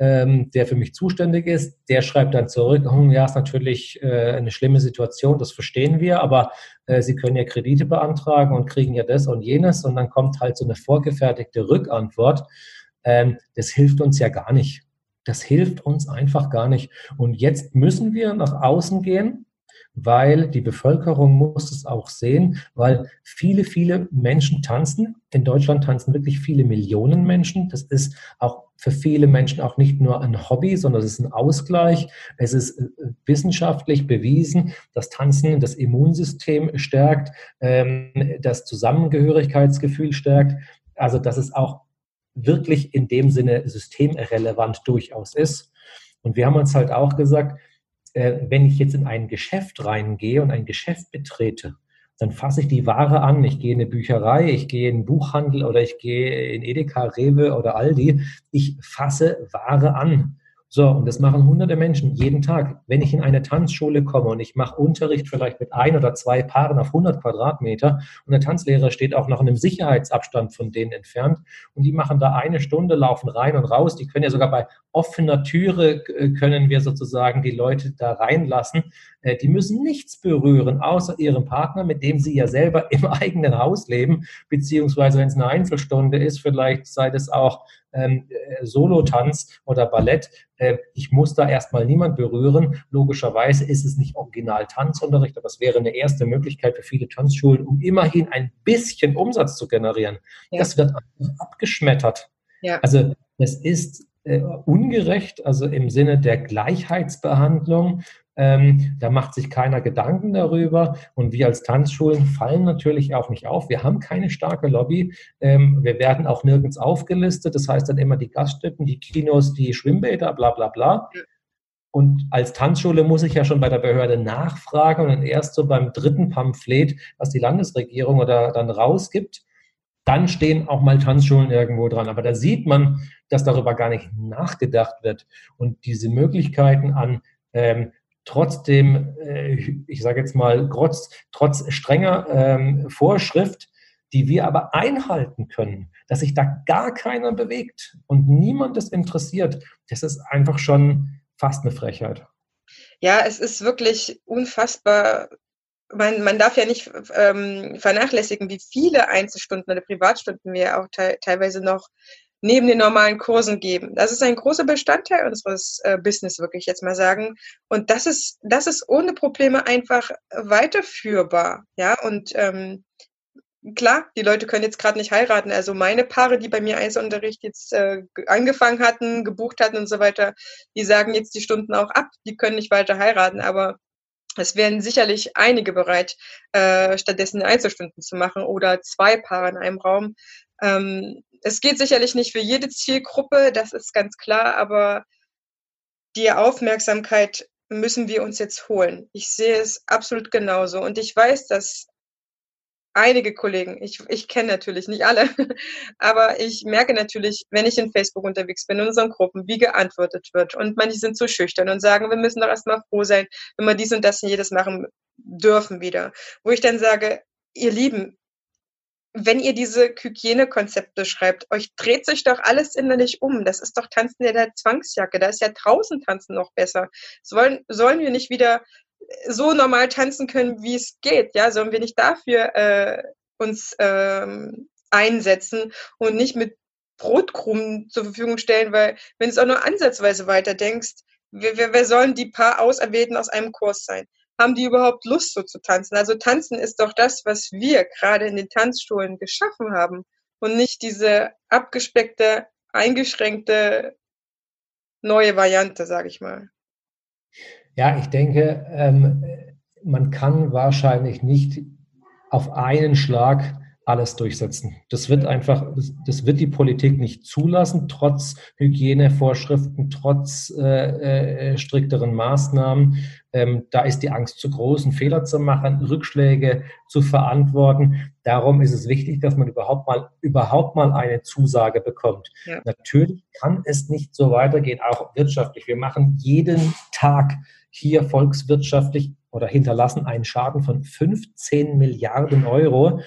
ähm, der für mich zuständig ist. Der schreibt dann zurück, hm, ja, ist natürlich äh, eine schlimme Situation, das verstehen wir, aber äh, Sie können ja Kredite beantragen und kriegen ja das und jenes. Und dann kommt halt so eine vorgefertigte Rückantwort. Ähm, das hilft uns ja gar nicht. Das hilft uns einfach gar nicht. Und jetzt müssen wir nach außen gehen, weil die Bevölkerung muss es auch sehen, weil viele, viele Menschen tanzen. In Deutschland tanzen wirklich viele Millionen Menschen. Das ist auch für viele Menschen auch nicht nur ein Hobby, sondern es ist ein Ausgleich. Es ist äh, wissenschaftlich bewiesen, dass Tanzen das Immunsystem stärkt, ähm, das Zusammengehörigkeitsgefühl stärkt. Also, dass es auch wirklich in dem Sinne systemrelevant durchaus ist. Und wir haben uns halt auch gesagt, äh, wenn ich jetzt in ein Geschäft reingehe und ein Geschäft betrete, dann fasse ich die Ware an. Ich gehe in eine Bücherei, ich gehe in einen Buchhandel oder ich gehe in Edeka, Rewe oder Aldi. Ich fasse Ware an. So, und das machen hunderte Menschen jeden Tag. Wenn ich in eine Tanzschule komme und ich mache Unterricht vielleicht mit ein oder zwei Paaren auf 100 Quadratmeter und der Tanzlehrer steht auch noch in einem Sicherheitsabstand von denen entfernt und die machen da eine Stunde, laufen rein und raus. Die können ja sogar bei offener Türe, äh, können wir sozusagen die Leute da reinlassen. Äh, die müssen nichts berühren, außer ihrem Partner, mit dem sie ja selber (laughs) im eigenen Haus leben, beziehungsweise wenn es eine Einzelstunde ist, vielleicht sei das auch ähm, äh, Solotanz oder Ballett. Äh, ich muss da erstmal niemand berühren. Logischerweise ist es nicht original Tanzunterricht, aber es wäre eine erste Möglichkeit für viele Tanzschulen, um immerhin ein bisschen Umsatz zu generieren. Ja. Das wird abgeschmettert. Ja. Also es ist äh, ungerecht, also im Sinne der Gleichheitsbehandlung. Ähm, da macht sich keiner Gedanken darüber. Und wir als Tanzschulen fallen natürlich auch nicht auf. Wir haben keine starke Lobby. Ähm, wir werden auch nirgends aufgelistet. Das heißt dann immer die Gaststätten, die Kinos, die Schwimmbäder, bla bla bla. Und als Tanzschule muss ich ja schon bei der Behörde nachfragen und dann erst so beim dritten Pamphlet, was die Landesregierung oder dann rausgibt, dann stehen auch mal Tanzschulen irgendwo dran. Aber da sieht man, dass darüber gar nicht nachgedacht wird. Und diese Möglichkeiten an ähm, trotzdem, äh, ich sage jetzt mal, trotz, trotz strenger ähm, Vorschrift, die wir aber einhalten können, dass sich da gar keiner bewegt und niemand es interessiert, das ist einfach schon fast eine Frechheit. Ja, es ist wirklich unfassbar. Man, man darf ja nicht ähm, vernachlässigen, wie viele Einzelstunden oder Privatstunden wir auch te teilweise noch neben den normalen Kursen geben. Das ist ein großer Bestandteil unseres äh, Business, wirklich jetzt mal sagen. Und das ist, das ist ohne Probleme einfach weiterführbar. Ja, und ähm, klar, die Leute können jetzt gerade nicht heiraten. Also meine Paare, die bei mir Einzelunterricht jetzt äh, angefangen hatten, gebucht hatten und so weiter, die sagen jetzt die Stunden auch ab. Die können nicht weiter heiraten, aber es wären sicherlich einige bereit, äh, stattdessen Einzelstunden zu machen oder zwei Paare in einem Raum. Ähm, es geht sicherlich nicht für jede Zielgruppe, das ist ganz klar, aber die Aufmerksamkeit müssen wir uns jetzt holen. Ich sehe es absolut genauso. Und ich weiß, dass einige Kollegen, ich, ich kenne natürlich nicht alle, (laughs) aber ich merke natürlich, wenn ich in Facebook unterwegs bin, in unseren Gruppen, wie geantwortet wird. Und manche sind zu schüchtern und sagen, wir müssen doch erstmal froh sein, wenn wir dies und das und jedes machen dürfen wieder. Wo ich dann sage, ihr Lieben, wenn ihr diese Hygienekonzepte schreibt, euch dreht sich doch alles innerlich um. Das ist doch Tanzen in der Zwangsjacke. Da ist ja draußen Tanzen noch besser. Sollen, sollen wir nicht wieder so normal tanzen können, wie es geht? Ja, sollen wir nicht dafür äh, uns ähm, einsetzen und nicht mit Brotkrumen zur Verfügung stellen, weil wenn du es auch nur ansatzweise weiterdenkst, wer, wer, wer sollen die paar Auserwählten aus einem Kurs sein? haben die überhaupt Lust so zu tanzen? Also tanzen ist doch das, was wir gerade in den Tanzschulen geschaffen haben und nicht diese abgespeckte, eingeschränkte neue Variante, sage ich mal. Ja, ich denke, ähm, man kann wahrscheinlich nicht auf einen Schlag alles durchsetzen. Das wird einfach, das, wird die Politik nicht zulassen, trotz Hygienevorschriften, trotz äh, äh, strikteren Maßnahmen. Ähm, da ist die Angst zu groß, einen Fehler zu machen, Rückschläge zu verantworten. Darum ist es wichtig, dass man überhaupt mal, überhaupt mal eine Zusage bekommt. Ja. Natürlich kann es nicht so weitergehen, auch wirtschaftlich. Wir machen jeden Tag hier volkswirtschaftlich oder hinterlassen einen Schaden von 15 Milliarden Euro.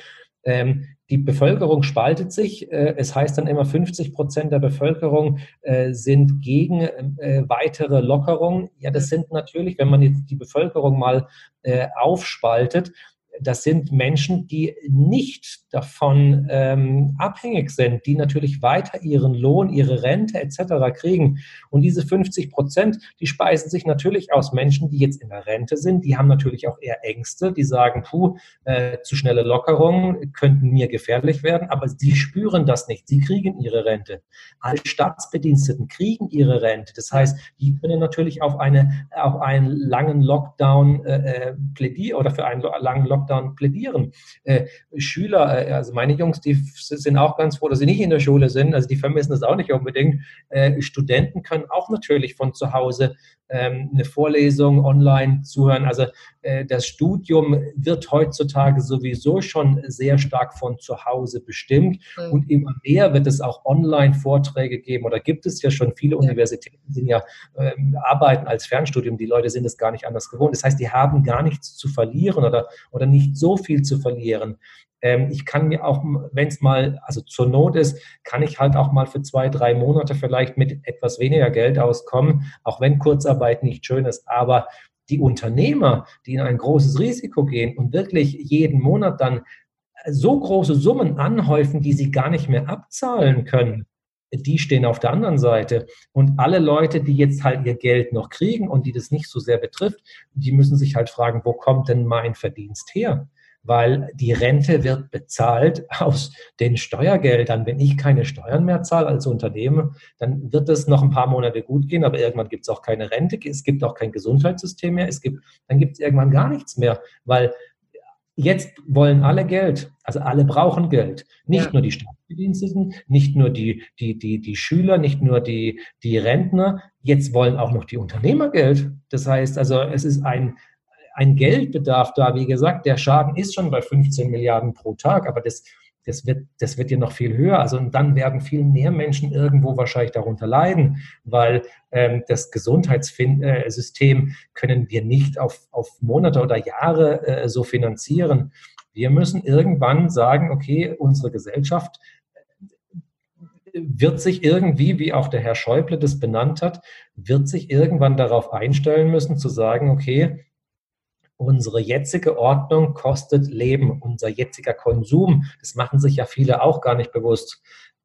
Ähm, die Bevölkerung spaltet sich. Äh, es heißt dann immer, 50 Prozent der Bevölkerung äh, sind gegen äh, weitere Lockerungen. Ja, das sind natürlich, wenn man jetzt die Bevölkerung mal äh, aufspaltet, das sind Menschen, die nicht davon ähm, abhängig sind, die natürlich weiter ihren Lohn, ihre Rente etc. kriegen. Und diese 50 Prozent, die speisen sich natürlich aus Menschen, die jetzt in der Rente sind. Die haben natürlich auch eher Ängste, die sagen, puh, äh, zu schnelle Lockerungen könnten mir gefährlich werden, aber sie spüren das nicht. Sie kriegen ihre Rente. Alle Staatsbediensteten kriegen ihre Rente. Das heißt, die können natürlich auf, eine, auf einen langen Lockdown äh, äh plädieren oder für einen langen Lockdown dann plädieren. Äh, Schüler, äh, also meine Jungs, die sind auch ganz froh, dass sie nicht in der Schule sind, also die vermissen das auch nicht unbedingt. Äh, Studenten können auch natürlich von zu Hause ähm, eine Vorlesung online zuhören. Also äh, das Studium wird heutzutage sowieso schon sehr stark von zu Hause bestimmt mhm. und immer mehr wird es auch Online-Vorträge geben oder gibt es ja schon viele Universitäten, die ja ähm, arbeiten als Fernstudium. Die Leute sind es gar nicht anders gewohnt. Das heißt, die haben gar nichts zu verlieren oder, oder nicht so viel zu verlieren. Ähm, ich kann mir auch, wenn es mal, also zur Not ist, kann ich halt auch mal für zwei, drei Monate vielleicht mit etwas weniger Geld auskommen, auch wenn Kurzarbeit nicht schön ist. Aber die Unternehmer, die in ein großes Risiko gehen und wirklich jeden Monat dann so große Summen anhäufen, die sie gar nicht mehr abzahlen können, die stehen auf der anderen Seite. Und alle Leute, die jetzt halt ihr Geld noch kriegen und die das nicht so sehr betrifft, die müssen sich halt fragen, wo kommt denn mein Verdienst her? weil die Rente wird bezahlt aus den Steuergeldern. Wenn ich keine Steuern mehr zahle als Unternehmen, dann wird es noch ein paar Monate gut gehen, aber irgendwann gibt es auch keine Rente, es gibt auch kein Gesundheitssystem mehr, es gibt, dann gibt es irgendwann gar nichts mehr, weil jetzt wollen alle Geld, also alle brauchen Geld. Nicht ja. nur die Staatsbediensteten, nicht nur die, die, die, die Schüler, nicht nur die, die Rentner, jetzt wollen auch noch die Unternehmer Geld. Das heißt also, es ist ein, ein Geldbedarf da. Wie gesagt, der Schaden ist schon bei 15 Milliarden pro Tag, aber das, das wird, das wird ja noch viel höher. Also und dann werden viel mehr Menschen irgendwo wahrscheinlich darunter leiden, weil ähm, das Gesundheitssystem können wir nicht auf, auf Monate oder Jahre äh, so finanzieren. Wir müssen irgendwann sagen, okay, unsere Gesellschaft wird sich irgendwie, wie auch der Herr Schäuble das benannt hat, wird sich irgendwann darauf einstellen müssen, zu sagen, okay, unsere jetzige Ordnung kostet Leben, unser jetziger Konsum, das machen sich ja viele auch gar nicht bewusst.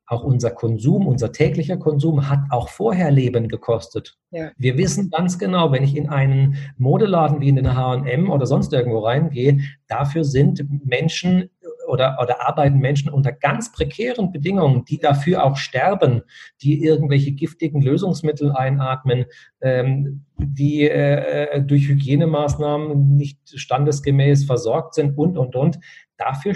Auch unser Konsum, unser täglicher Konsum hat auch vorher Leben gekostet. Ja. Wir wissen ganz genau, wenn ich in einen Modeladen wie in den H&M oder sonst irgendwo reingehe, dafür sind Menschen oder, oder arbeiten Menschen unter ganz prekären Bedingungen, die dafür auch sterben, die irgendwelche giftigen Lösungsmittel einatmen, ähm, die äh, durch Hygienemaßnahmen nicht standesgemäß versorgt sind und, und, und. Dafür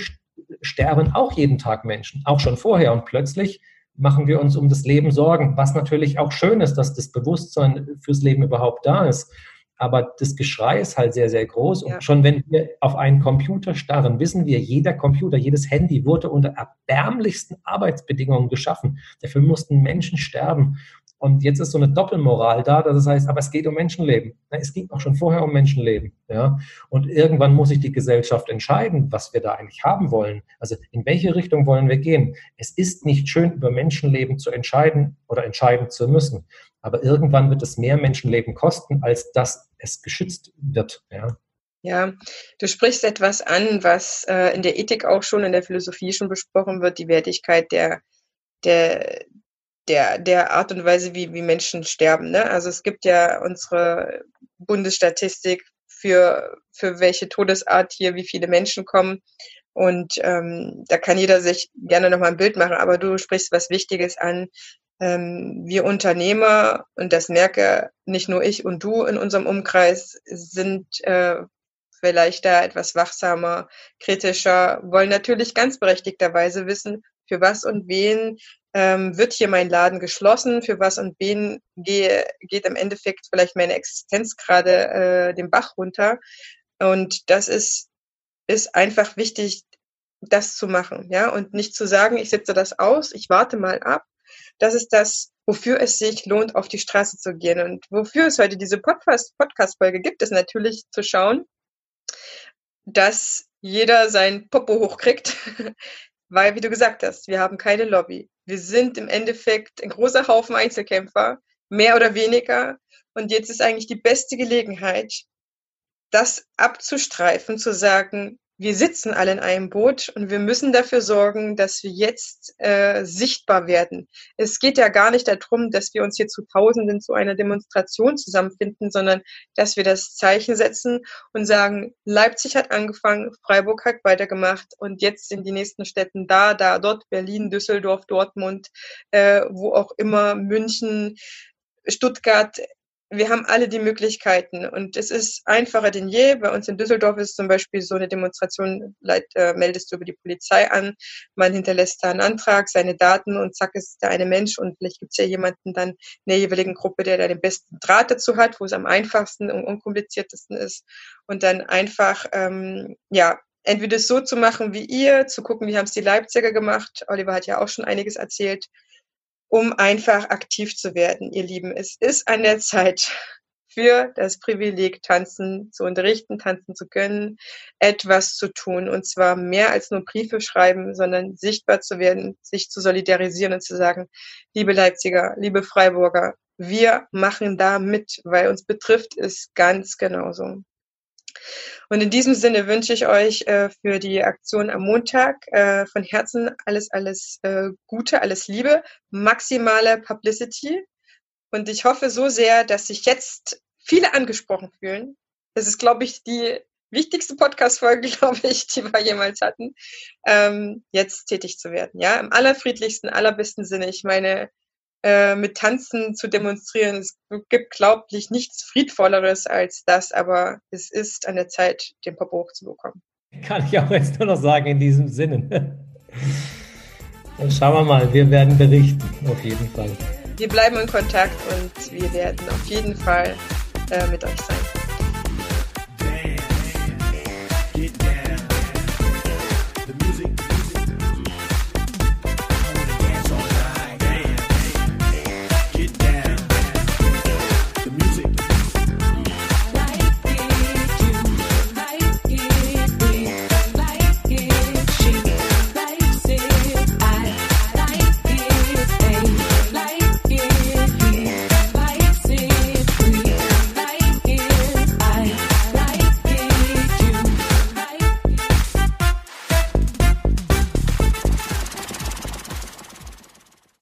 sterben auch jeden Tag Menschen, auch schon vorher. Und plötzlich machen wir uns um das Leben Sorgen, was natürlich auch schön ist, dass das Bewusstsein fürs Leben überhaupt da ist. Aber das Geschrei ist halt sehr, sehr groß. Und ja. schon wenn wir auf einen Computer starren, wissen wir, jeder Computer, jedes Handy wurde unter erbärmlichsten Arbeitsbedingungen geschaffen. Dafür mussten Menschen sterben. Und jetzt ist so eine Doppelmoral da, das heißt, aber es geht um Menschenleben. Es ging auch schon vorher um Menschenleben. Ja? Und irgendwann muss sich die Gesellschaft entscheiden, was wir da eigentlich haben wollen. Also in welche Richtung wollen wir gehen? Es ist nicht schön, über Menschenleben zu entscheiden oder entscheiden zu müssen. Aber irgendwann wird es mehr Menschenleben kosten, als dass es geschützt wird. Ja. Ja, du sprichst etwas an, was äh, in der Ethik auch schon, in der Philosophie schon besprochen wird, die Wertigkeit der, der, der, der Art und Weise, wie, wie Menschen sterben. Ne? Also es gibt ja unsere Bundesstatistik für, für welche Todesart hier wie viele Menschen kommen. Und ähm, da kann jeder sich gerne nochmal ein Bild machen, aber du sprichst was Wichtiges an, ähm, wir Unternehmer, und das merke nicht nur ich und du in unserem Umkreis, sind äh, vielleicht da etwas wachsamer, kritischer, wollen natürlich ganz berechtigterweise wissen, für was und wen ähm, wird hier mein Laden geschlossen, für was und wen gehe, geht im Endeffekt vielleicht meine Existenz gerade äh, den Bach runter. Und das ist, ist einfach wichtig, das zu machen, ja, und nicht zu sagen, ich setze das aus, ich warte mal ab. Das ist das, wofür es sich lohnt, auf die Straße zu gehen. Und wofür es heute diese Podcast-Folge gibt, ist natürlich zu schauen, dass jeder sein Popo hochkriegt, (laughs) weil, wie du gesagt hast, wir haben keine Lobby. Wir sind im Endeffekt ein großer Haufen Einzelkämpfer, mehr oder weniger. Und jetzt ist eigentlich die beste Gelegenheit, das abzustreifen, zu sagen, wir sitzen alle in einem Boot und wir müssen dafür sorgen, dass wir jetzt äh, sichtbar werden. Es geht ja gar nicht darum, dass wir uns hier zu Tausenden zu einer Demonstration zusammenfinden, sondern dass wir das Zeichen setzen und sagen, Leipzig hat angefangen, Freiburg hat weitergemacht und jetzt sind die nächsten Städten da, da, dort, Berlin, Düsseldorf, Dortmund, äh, wo auch immer, München, Stuttgart, wir haben alle die Möglichkeiten. Und es ist einfacher denn je. Bei uns in Düsseldorf ist zum Beispiel so eine Demonstration, äh, meldest du über die Polizei an, man hinterlässt da einen Antrag, seine Daten und zack ist da eine Mensch. Und vielleicht gibt es ja jemanden dann in der jeweiligen Gruppe, der da den besten Draht dazu hat, wo es am einfachsten und unkompliziertesten ist. Und dann einfach, ähm, ja, entweder so zu machen wie ihr, zu gucken, wie haben es die Leipziger gemacht. Oliver hat ja auch schon einiges erzählt um einfach aktiv zu werden, ihr Lieben. Es ist an der Zeit für das Privileg, tanzen zu unterrichten, tanzen zu können, etwas zu tun. Und zwar mehr als nur Briefe schreiben, sondern sichtbar zu werden, sich zu solidarisieren und zu sagen, liebe Leipziger, liebe Freiburger, wir machen da mit, weil uns betrifft es ganz genauso. Und in diesem Sinne wünsche ich euch äh, für die Aktion am Montag äh, von Herzen alles, alles äh, Gute, alles Liebe, maximale Publicity. Und ich hoffe so sehr, dass sich jetzt viele angesprochen fühlen. Das ist, glaube ich, die wichtigste Podcast-Folge, (laughs) glaube ich, die wir jemals hatten, ähm, jetzt tätig zu werden. Ja, im allerfriedlichsten, allerbesten Sinne. Ich meine, äh, mit Tanzen zu demonstrieren. Es gibt, glaube ich, nichts Friedvolleres als das, aber es ist an der Zeit, den Pop hochzubekommen. Kann ich auch jetzt nur noch sagen in diesem Sinne. Dann schauen wir mal, wir werden berichten, auf jeden Fall. Wir bleiben in Kontakt und wir werden auf jeden Fall äh, mit euch sein.